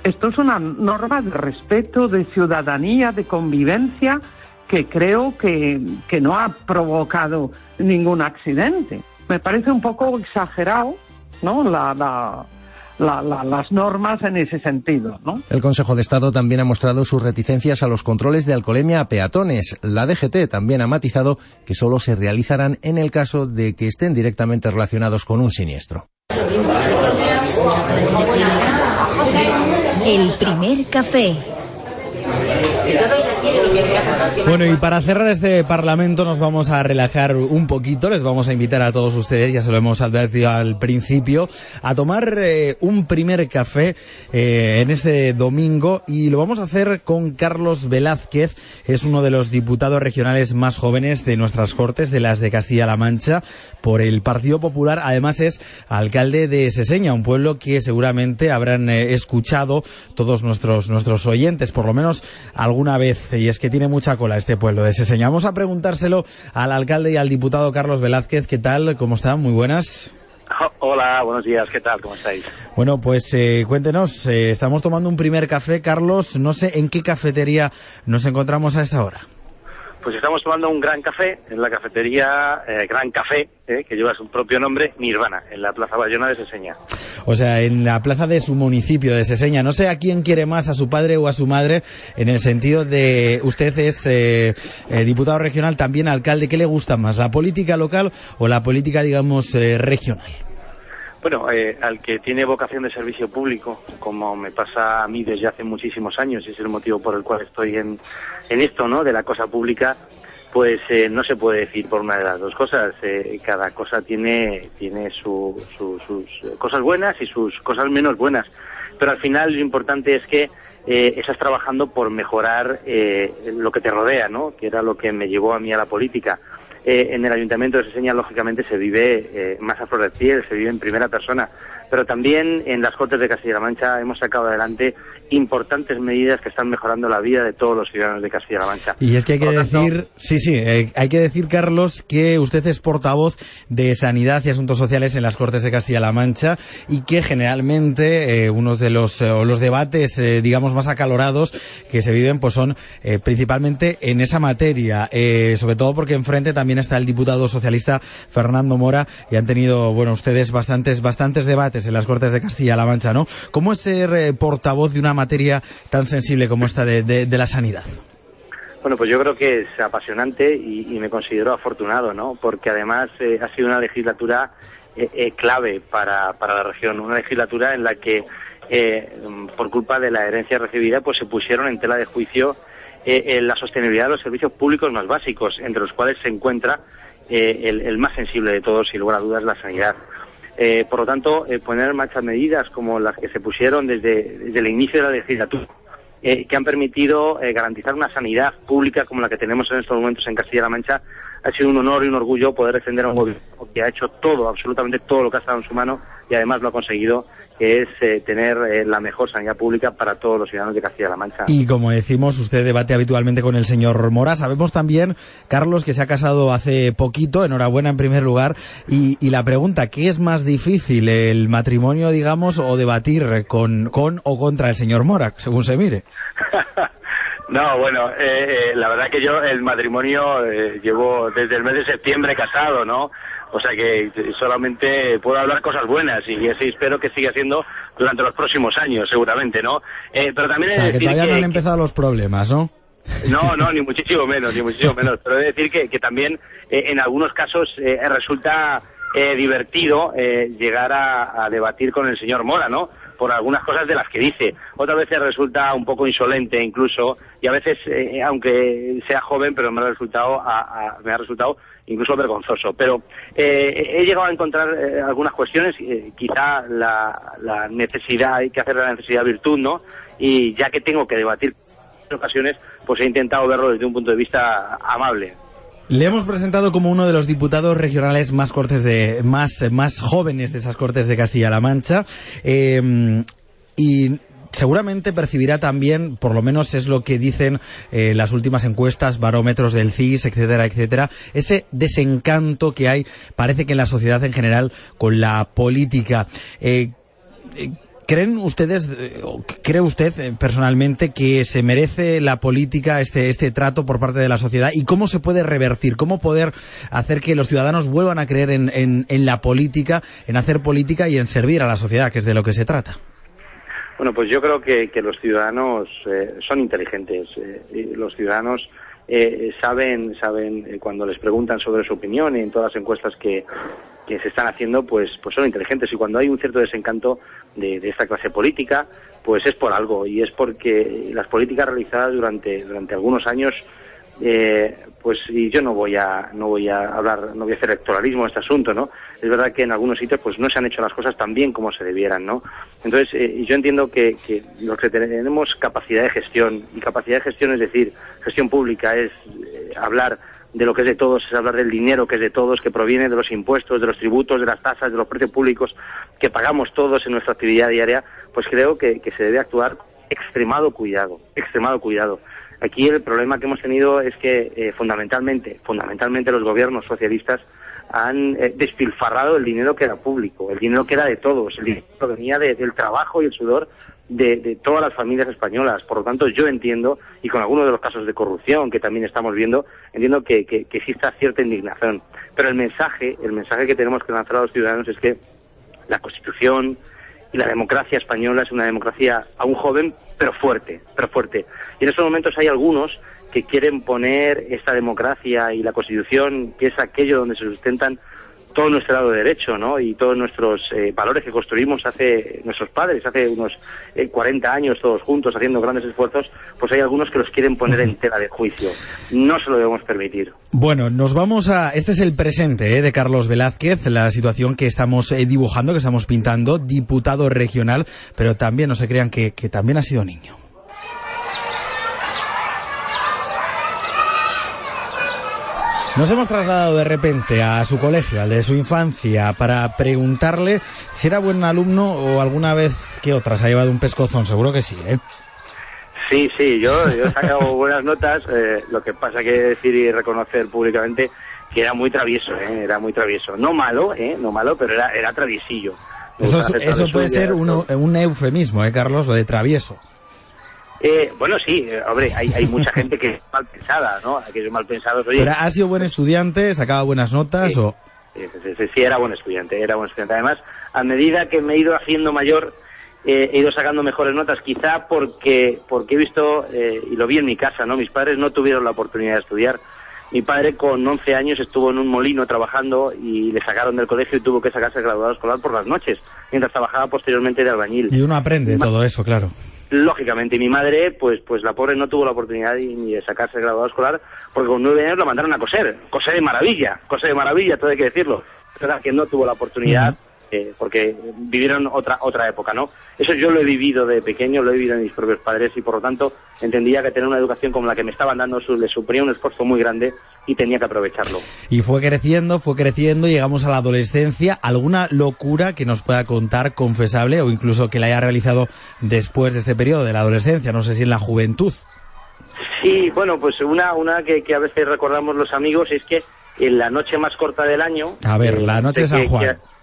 Esto es una norma de respeto, de ciudadanía, de convivencia que creo que, que no ha provocado ningún accidente. Me parece un poco exagerado, ¿no? La, la, la, la, las normas en ese sentido. ¿no? El Consejo de Estado también ha mostrado sus reticencias a los controles de alcoholemia a peatones. La DGT también ha matizado que solo se realizarán en el caso de que estén directamente relacionados con un siniestro. El primer café. Bueno, y para cerrar este parlamento nos vamos a relajar un poquito, les vamos a invitar a todos ustedes, ya se lo hemos advertido al principio, a tomar eh, un primer café eh, en este domingo. Y lo vamos a hacer con Carlos Velázquez, es uno de los diputados regionales más jóvenes de nuestras Cortes, de las de Castilla-La Mancha, por el Partido Popular, además es alcalde de Seseña, un pueblo que seguramente habrán eh, escuchado todos nuestros, nuestros oyentes, por lo menos alguna vez, y es que tiene mucha cola este pueblo de Seseña. Vamos a preguntárselo al alcalde y al diputado Carlos Velázquez. ¿Qué tal? ¿Cómo están? Muy buenas. Hola, buenos días, ¿qué tal? ¿Cómo estáis? Bueno, pues eh, cuéntenos, eh, estamos tomando un primer café, Carlos, no sé en qué cafetería nos encontramos a esta hora. Pues estamos tomando un gran café en la cafetería eh, Gran Café, eh, que lleva su propio nombre, Nirvana, en la Plaza Bayona de Seseña. O sea, en la plaza de su municipio de Seseña. No sé a quién quiere más, a su padre o a su madre, en el sentido de usted es eh, eh, diputado regional, también alcalde. ¿Qué le gusta más, la política local o la política, digamos, eh, regional? Bueno, eh, al que tiene vocación de servicio público, como me pasa a mí desde hace muchísimos años, y es el motivo por el cual estoy en, esto, ¿no? De la cosa pública, pues eh, no se puede decir por una de las dos cosas. Eh, cada cosa tiene, tiene su- sus cosas buenas y sus cosas menos buenas. Pero al final lo importante es que eh, estás trabajando por mejorar eh, lo que te rodea, ¿no? Que era lo que me llevó a mí a la política. Eh, en el Ayuntamiento de Seseña, lógicamente, se vive eh, más a flor de piel, se vive en primera persona. Pero también en las Cortes de Castilla-La Mancha hemos sacado adelante importantes medidas que están mejorando la vida de todos los ciudadanos de Castilla-La Mancha. Y es que hay que tanto, decir, sí, sí, eh, hay que decir, Carlos, que usted es portavoz de Sanidad y Asuntos Sociales en las Cortes de Castilla-La Mancha y que generalmente eh, unos de los, eh, los debates, eh, digamos, más acalorados que se viven, pues son principalmente en esa materia, eh, sobre todo porque enfrente también está el diputado socialista Fernando Mora y han tenido, bueno, ustedes bastantes, bastantes debates en las Cortes de Castilla-La Mancha, ¿no? ¿Cómo es ser eh, portavoz de una materia tan sensible como esta de- de- de la sanidad? Bueno, pues yo creo que es apasionante y, me considero afortunado, ¿no? Porque además eh, ha sido una legislatura eh, eh, clave para, para la región, una legislatura en la que eh, por culpa de la herencia recibida, pues se pusieron en tela de juicio eh, la sostenibilidad de los servicios públicos más básicos, entre los cuales se encuentra el, el, más sensible de todos, sin lugar a dudas, la sanidad. Por lo tanto, poner en marcha medidas como las que se pusieron desde, desde el inicio de la legislatura, que han permitido garantizar una sanidad pública como la que tenemos en estos momentos en Castilla-La Mancha, ha sido un honor y un orgullo poder defender a un gobierno que ha hecho todo, absolutamente todo lo que ha estado en su mano y además lo ha conseguido, que es eh, tener eh, la mejor sanidad pública para todos los ciudadanos de Castilla-La Mancha. Y como decimos, usted debate habitualmente con el señor Mora. Sabemos también, Carlos, que se ha casado hace poquito, enhorabuena en primer lugar, y, y la pregunta, ¿qué es más difícil, el matrimonio, digamos, o debatir con, con o contra el señor Mora, según se mire? No, bueno, eh, eh, la verdad que yo el matrimonio eh, llevo desde el mes de septiembre casado, ¿no? O sea que solamente puedo hablar cosas buenas y así espero que siga siendo durante los próximos años, seguramente, ¿no? Eh, pero también o sea, que todavía no han empezado los problemas, ¿no? No, no, ni muchísimo menos, ni muchísimo menos. Pero he de decir que, que también en algunos casos resulta divertido llegar a, a debatir con el señor Mora, ¿no? Por algunas cosas de las que dice. Otras veces resulta un poco insolente incluso y a veces, eh, aunque sea joven, pero me ha resultado, me ha resultado incluso vergonzoso. Pero eh, he llegado a encontrar eh, algunas cuestiones, quizá la, la, necesidad, hay que hacer la necesidad virtud, ¿no? Y ya que tengo que debatir en ocasiones, pues he intentado verlo desde un punto de vista amable. Le hemos presentado como uno de los diputados regionales más cortes de más más jóvenes de esas cortes de Castilla-La Mancha eh, y seguramente percibirá también, por lo menos es lo que dicen eh, las últimas encuestas, barómetros del CIS, etcétera, etcétera, ese desencanto que hay, parece que en la sociedad en general, con la política. Eh, eh ¿Creen ustedes, eh, cree usted eh, personalmente que se merece la política este, este trato por parte de la sociedad y cómo se puede revertir, cómo poder hacer que los ciudadanos vuelvan a creer en, en, la política, en hacer política y en servir a la sociedad, que es de lo que se trata? Bueno, pues yo creo que, que los ciudadanos eh, son inteligentes. y los ciudadanos saben, saben cuando les preguntan sobre su opinión y en todas las encuestas que, que se están haciendo, pues, pues son inteligentes. Y cuando hay un cierto desencanto de, esta clase política, pues es por algo. Y es porque las políticas realizadas durante, durante algunos años, eh, pues, y yo no voy a, no voy a hablar, no voy a hacer electoralismo en este asunto, ¿no? Es verdad que en algunos sitios, pues no se han hecho las cosas tan bien como se debieran, ¿no? Entonces, eh, yo entiendo que, que los que tenemos capacidad de gestión, y capacidad de gestión es decir, gestión pública es eh, hablar de lo que es de todos, es hablar del dinero que es de todos, que proviene de los impuestos, de los tributos, de las tasas, de los precios públicos que pagamos todos en nuestra actividad diaria, pues creo que, se debe actuar extremado cuidado, extremado cuidado. Aquí el problema que hemos tenido es que eh, fundamentalmente, fundamentalmente los gobiernos socialistas han eh, despilfarrado el dinero que era público, el dinero que era de todos, el dinero que venía del trabajo y el sudor de, todas las familias españolas. Por lo tanto, yo entiendo, y con algunos de los casos de corrupción que también estamos viendo, entiendo que, que, exista cierta indignación. Pero el mensaje, el mensaje que tenemos que lanzar a los ciudadanos es que la Constitución y la democracia española es una democracia aún joven, pero fuerte, pero fuerte. Y en estos momentos hay algunos que quieren poner esta democracia y la Constitución, que es aquello donde se sustentan todo nuestro lado de derecho, ¿no? Y todos nuestros eh, valores que construimos hace nuestros padres, hace unos 40 eh, años todos juntos haciendo grandes esfuerzos, pues hay algunos que los quieren poner en tela de juicio. No se lo debemos permitir. Bueno, nos vamos a... Este es el presente ¿eh? de Carlos Velázquez, la situación que estamos dibujando, que estamos pintando, diputado regional, pero también no se crean que también ha sido niño. Nos hemos trasladado de repente a su colegio, al de su infancia, para preguntarle si era buen alumno o alguna vez que otra se ha llevado un pescozón. Seguro que sí, ¿eh? Sí, sí, yo, he sacado buenas notas. Eh, lo que pasa que decir y reconocer públicamente que era muy travieso, ¿eh? era muy travieso. No malo, ¿eh? No malo, pero era, era traviesillo. Eso, eso puede ser un eufemismo, ¿eh, Carlos? Lo de travieso. Eh, bueno, sí, eh, hombre, hay, hay mucha gente que es mal pensada, ¿no? Aquellos mal pensados, oye... ¿Pero ha sido buen estudiante? ¿Sacaba buenas notas o...? Sí, sí, era buen estudiante, era buen estudiante. Además, a medida que me he ido haciendo mayor, eh, he ido sacando mejores notas, quizá porque, porque he visto, y lo vi en mi casa, ¿no? Mis padres no tuvieron la oportunidad de estudiar, Mi padre con 11 años estuvo en un molino trabajando y le sacaron del colegio y tuvo que sacarse el graduado escolar por las noches, mientras trabajaba posteriormente de albañil. Y uno aprende todo eso, claro. Lógicamente, mi madre, pues, pues la pobre no tuvo la oportunidad ni de sacarse el graduado escolar, porque con nueve años la mandaron a coser, coser de maravilla, coser de maravilla, todo hay que decirlo. Es verdad que no tuvo la oportunidad, eh, porque vivieron otra otra época, ¿no? Eso yo lo he vivido de pequeño, lo he vivido en mis propios padres y por lo tanto entendía que tener una educación como la que me estaban dando su- le suponía un esfuerzo muy grande y tenía que aprovecharlo. Y fue creciendo, fue creciendo, llegamos a la adolescencia. ¿Alguna locura que nos pueda contar confesable o incluso que la haya realizado después de este periodo de la adolescencia? No sé si en la juventud. Sí, bueno, pues una, una que, que a veces recordamos los amigos es que en la noche más corta del año... A ver, eh, la noche de San Juan. que-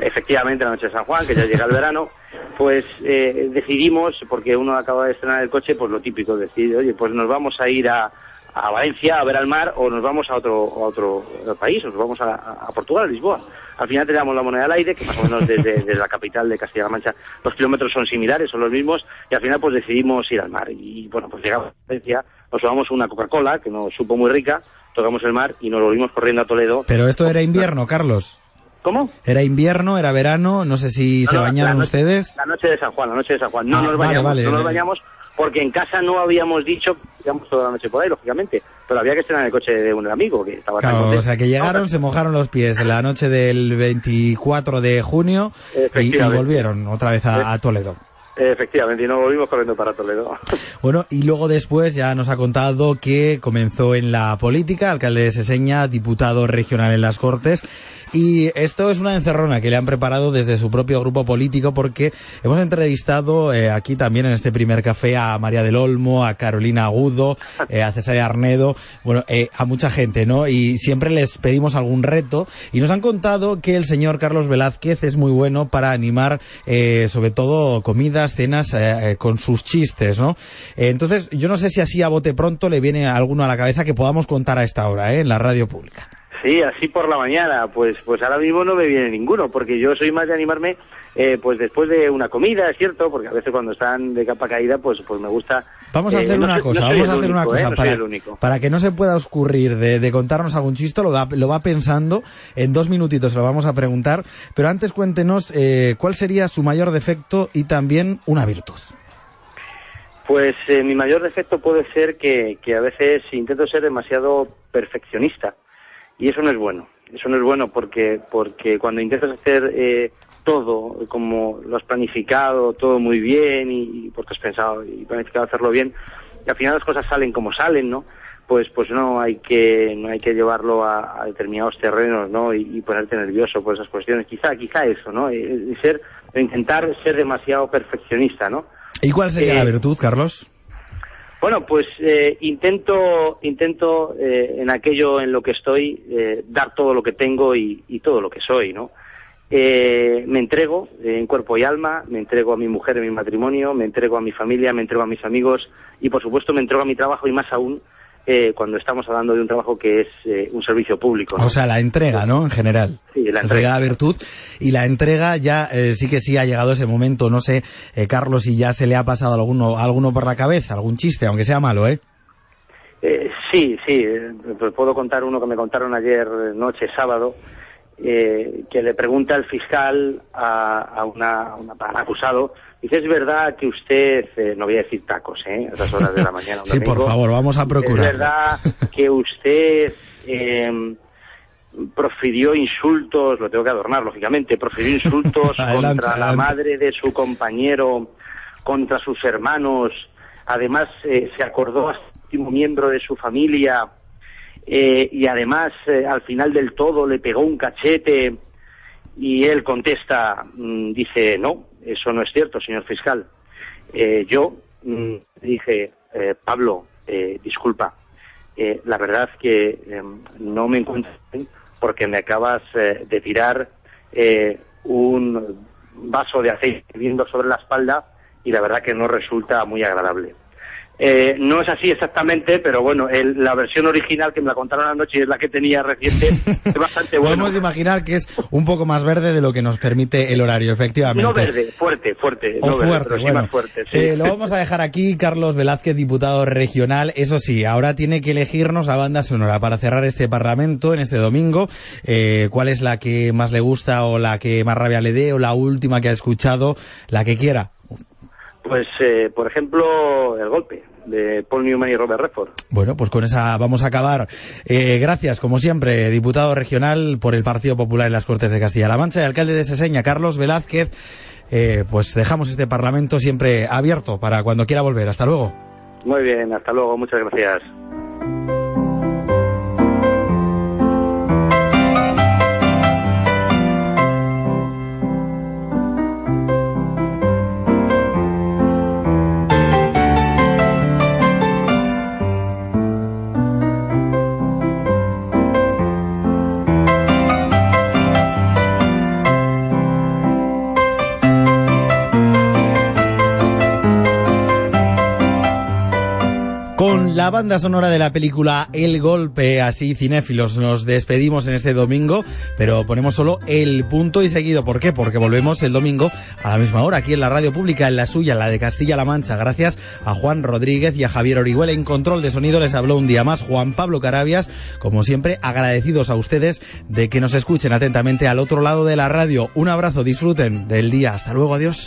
efectivamente, la noche de San Juan, que ya llega el verano, pues eh, decidimos, porque uno acaba de estrenar el coche, pues lo típico, decir, oye, pues nos vamos a ir a, a Valencia a ver al mar o nos vamos a otro, a otro país, o nos vamos a, a Portugal, a Lisboa. Al final teníamos la moneda al aire, que más o menos desde, desde la capital de Castilla-La Mancha los kilómetros son similares, son los mismos, y al final pues decidimos ir al mar. Y bueno, pues llegamos a Valencia, nos tomamos una Coca-Cola, que nos supo muy rica, tocamos el mar y nos volvimos corriendo a Toledo. Pero esto era invierno, Carlos. ¿Cómo? Era invierno, era verano, no sé si se No, bañaron la noche- ustedes. La noche de San Juan, la noche de San Juan. No Ah, nos bañamos, vale, no nos bañamos porque en casa no habíamos dicho que íbamos toda la noche por ahí, lógicamente. Pero había que estrenar el coche de un amigo que estaba tan Claro, contento. o sea que llegaron, se mojaron los pies en la noche del 24 de junio y, volvieron otra vez a, a Toledo. Efectivamente, y nos volvimos corriendo para Toledo. Bueno, y luego después ya nos ha contado que comenzó en la política, alcalde de Seseña, diputado regional en las Cortes. Y esto es una encerrona que le han preparado desde su propio grupo político porque hemos entrevistado eh, aquí también en este primer café a María del Olmo, a Carolina Agudo, eh, a César Arnedo, bueno, eh, a mucha gente, ¿no? Y siempre les pedimos algún reto y nos han contado que el señor Carlos Velázquez es muy bueno para animar sobre todo comidas, cenas eh, eh, con sus chistes, ¿no? Entonces, yo no sé si así a bote pronto le viene alguno a la cabeza que podamos contar a esta hora, ¿eh? En la radio pública. Sí, así por la mañana, pues pues ahora mismo no me viene ninguno, porque yo soy más de animarme eh, pues después de una comida, es cierto, porque a veces cuando están de capa caída, pues pues me gusta... Vamos a eh, hacer no una soy- cosa, no vamos a hacer una ¿eh? cosa No soy para, para que no se pueda oscurrir de, de contarnos algún chiste, lo, da- lo va pensando, en dos minutitos lo vamos a preguntar, pero antes cuéntenos eh, cuál sería su mayor defecto y también una virtud. Pues eh, mi mayor defecto puede ser que, que a veces intento ser demasiado perfeccionista y eso no es bueno. Eso no es bueno porque porque cuando intentas hacer eh, todo como lo has planificado, todo muy bien y, y porque has pensado y planificado hacerlo bien, y al final las cosas salen como salen, ¿no? Pues pues no hay que no hay que llevarlo a, a determinados terrenos, ¿no? Y, y ponerte nervioso por esas cuestiones. Quizá quizá eso, ¿no? Y, y ser intentar ser demasiado perfeccionista, ¿no? ¿Y cuál sería Eh, la virtud, Carlos? Bueno, pues eh, intento, intento eh, en aquello en lo que estoy eh, dar todo lo que tengo y, todo lo que soy, ¿no? Eh, me entrego eh, en cuerpo y alma, me entrego a mi mujer en mi matrimonio, me entrego a mi familia, me entrego a mis amigos y por supuesto me entrego a mi trabajo y más aún eh, cuando estamos hablando de un trabajo que es eh, un servicio público. ¿no? O sea, la entrega, ¿no? En general. Sí, la entrega. la virtud. Y la entrega ya eh, sí que sí ha llegado ese momento. No sé, eh, Carlos, si ya se le ha pasado alguno, alguno por la cabeza, algún chiste, aunque sea malo, ¿eh? Eh, sí, sí, pues puedo contar uno que me contaron ayer noche, sábado, eh, que le pregunta el fiscal a, a una, a una- a un acusado, dice, ¿es verdad que usted, eh, no voy a decir tacos, ¿eh? a esas horas de la mañana? un Sí, por favor, vamos a procurar. ¿Es verdad que usted eh, profirió insultos, lo tengo que adornar, lógicamente, profirió insultos Adelante, contra la madre de su compañero, contra sus hermanos, además eh, se acordó a su último miembro de su familia eh, y además eh, al final del todo le pegó un cachete y él contesta, mm, dice, no, eso no es cierto, señor fiscal. Eh, yo mm, dije, Pablo, disculpa, la verdad que eh, no me encuentro bien porque me acabas de tirar un vaso de aceite hirviendo sobre la espalda y la verdad que no resulta muy agradable. Eh, no es así exactamente, pero bueno, el- la versión original que me la contaron anoche y es la que tenía reciente es bastante buena. Podemos imaginar que es un poco más verde de lo que nos permite el horario, efectivamente. No verde, fuerte, fuerte. O no verde, fuerte, pero sí bueno. más fuerte. sí. Eh, lo vamos a dejar aquí, Carlos Velázquez, diputado regional. Eso sí, ahora tiene que elegirnos la banda sonora para cerrar este parlamento en este domingo. Eh, ¿Cuál es la que más le gusta o la que más rabia le dé o la última que ha escuchado? La que quiera. Pues, eh, por ejemplo, El Golpe, de Paul Newman y Robert Redford. Bueno, pues con esa vamos a acabar. Eh, gracias, como siempre, diputado regional por el Partido Popular en las Cortes de Castilla-La Mancha y alcalde de Seseña, Carlos Velázquez. Eh, pues dejamos este parlamento siempre abierto para cuando quiera volver. Hasta luego. Muy bien, hasta luego, muchas gracias. La banda sonora de la película El Golpe, así cinéfilos, nos despedimos en este domingo, pero ponemos solo el punto y seguido. ¿Por qué? Porque volvemos el domingo a la misma hora, aquí en la radio pública, en la suya, la de Castilla-La Mancha. Gracias a Juan Rodríguez y a Javier Orihuela. En control de sonido les habló un día más Juan Pablo Carabias. Como siempre, agradecidos a ustedes de que nos escuchen atentamente al otro lado de la radio. Un abrazo, disfruten del día. Hasta luego, adiós.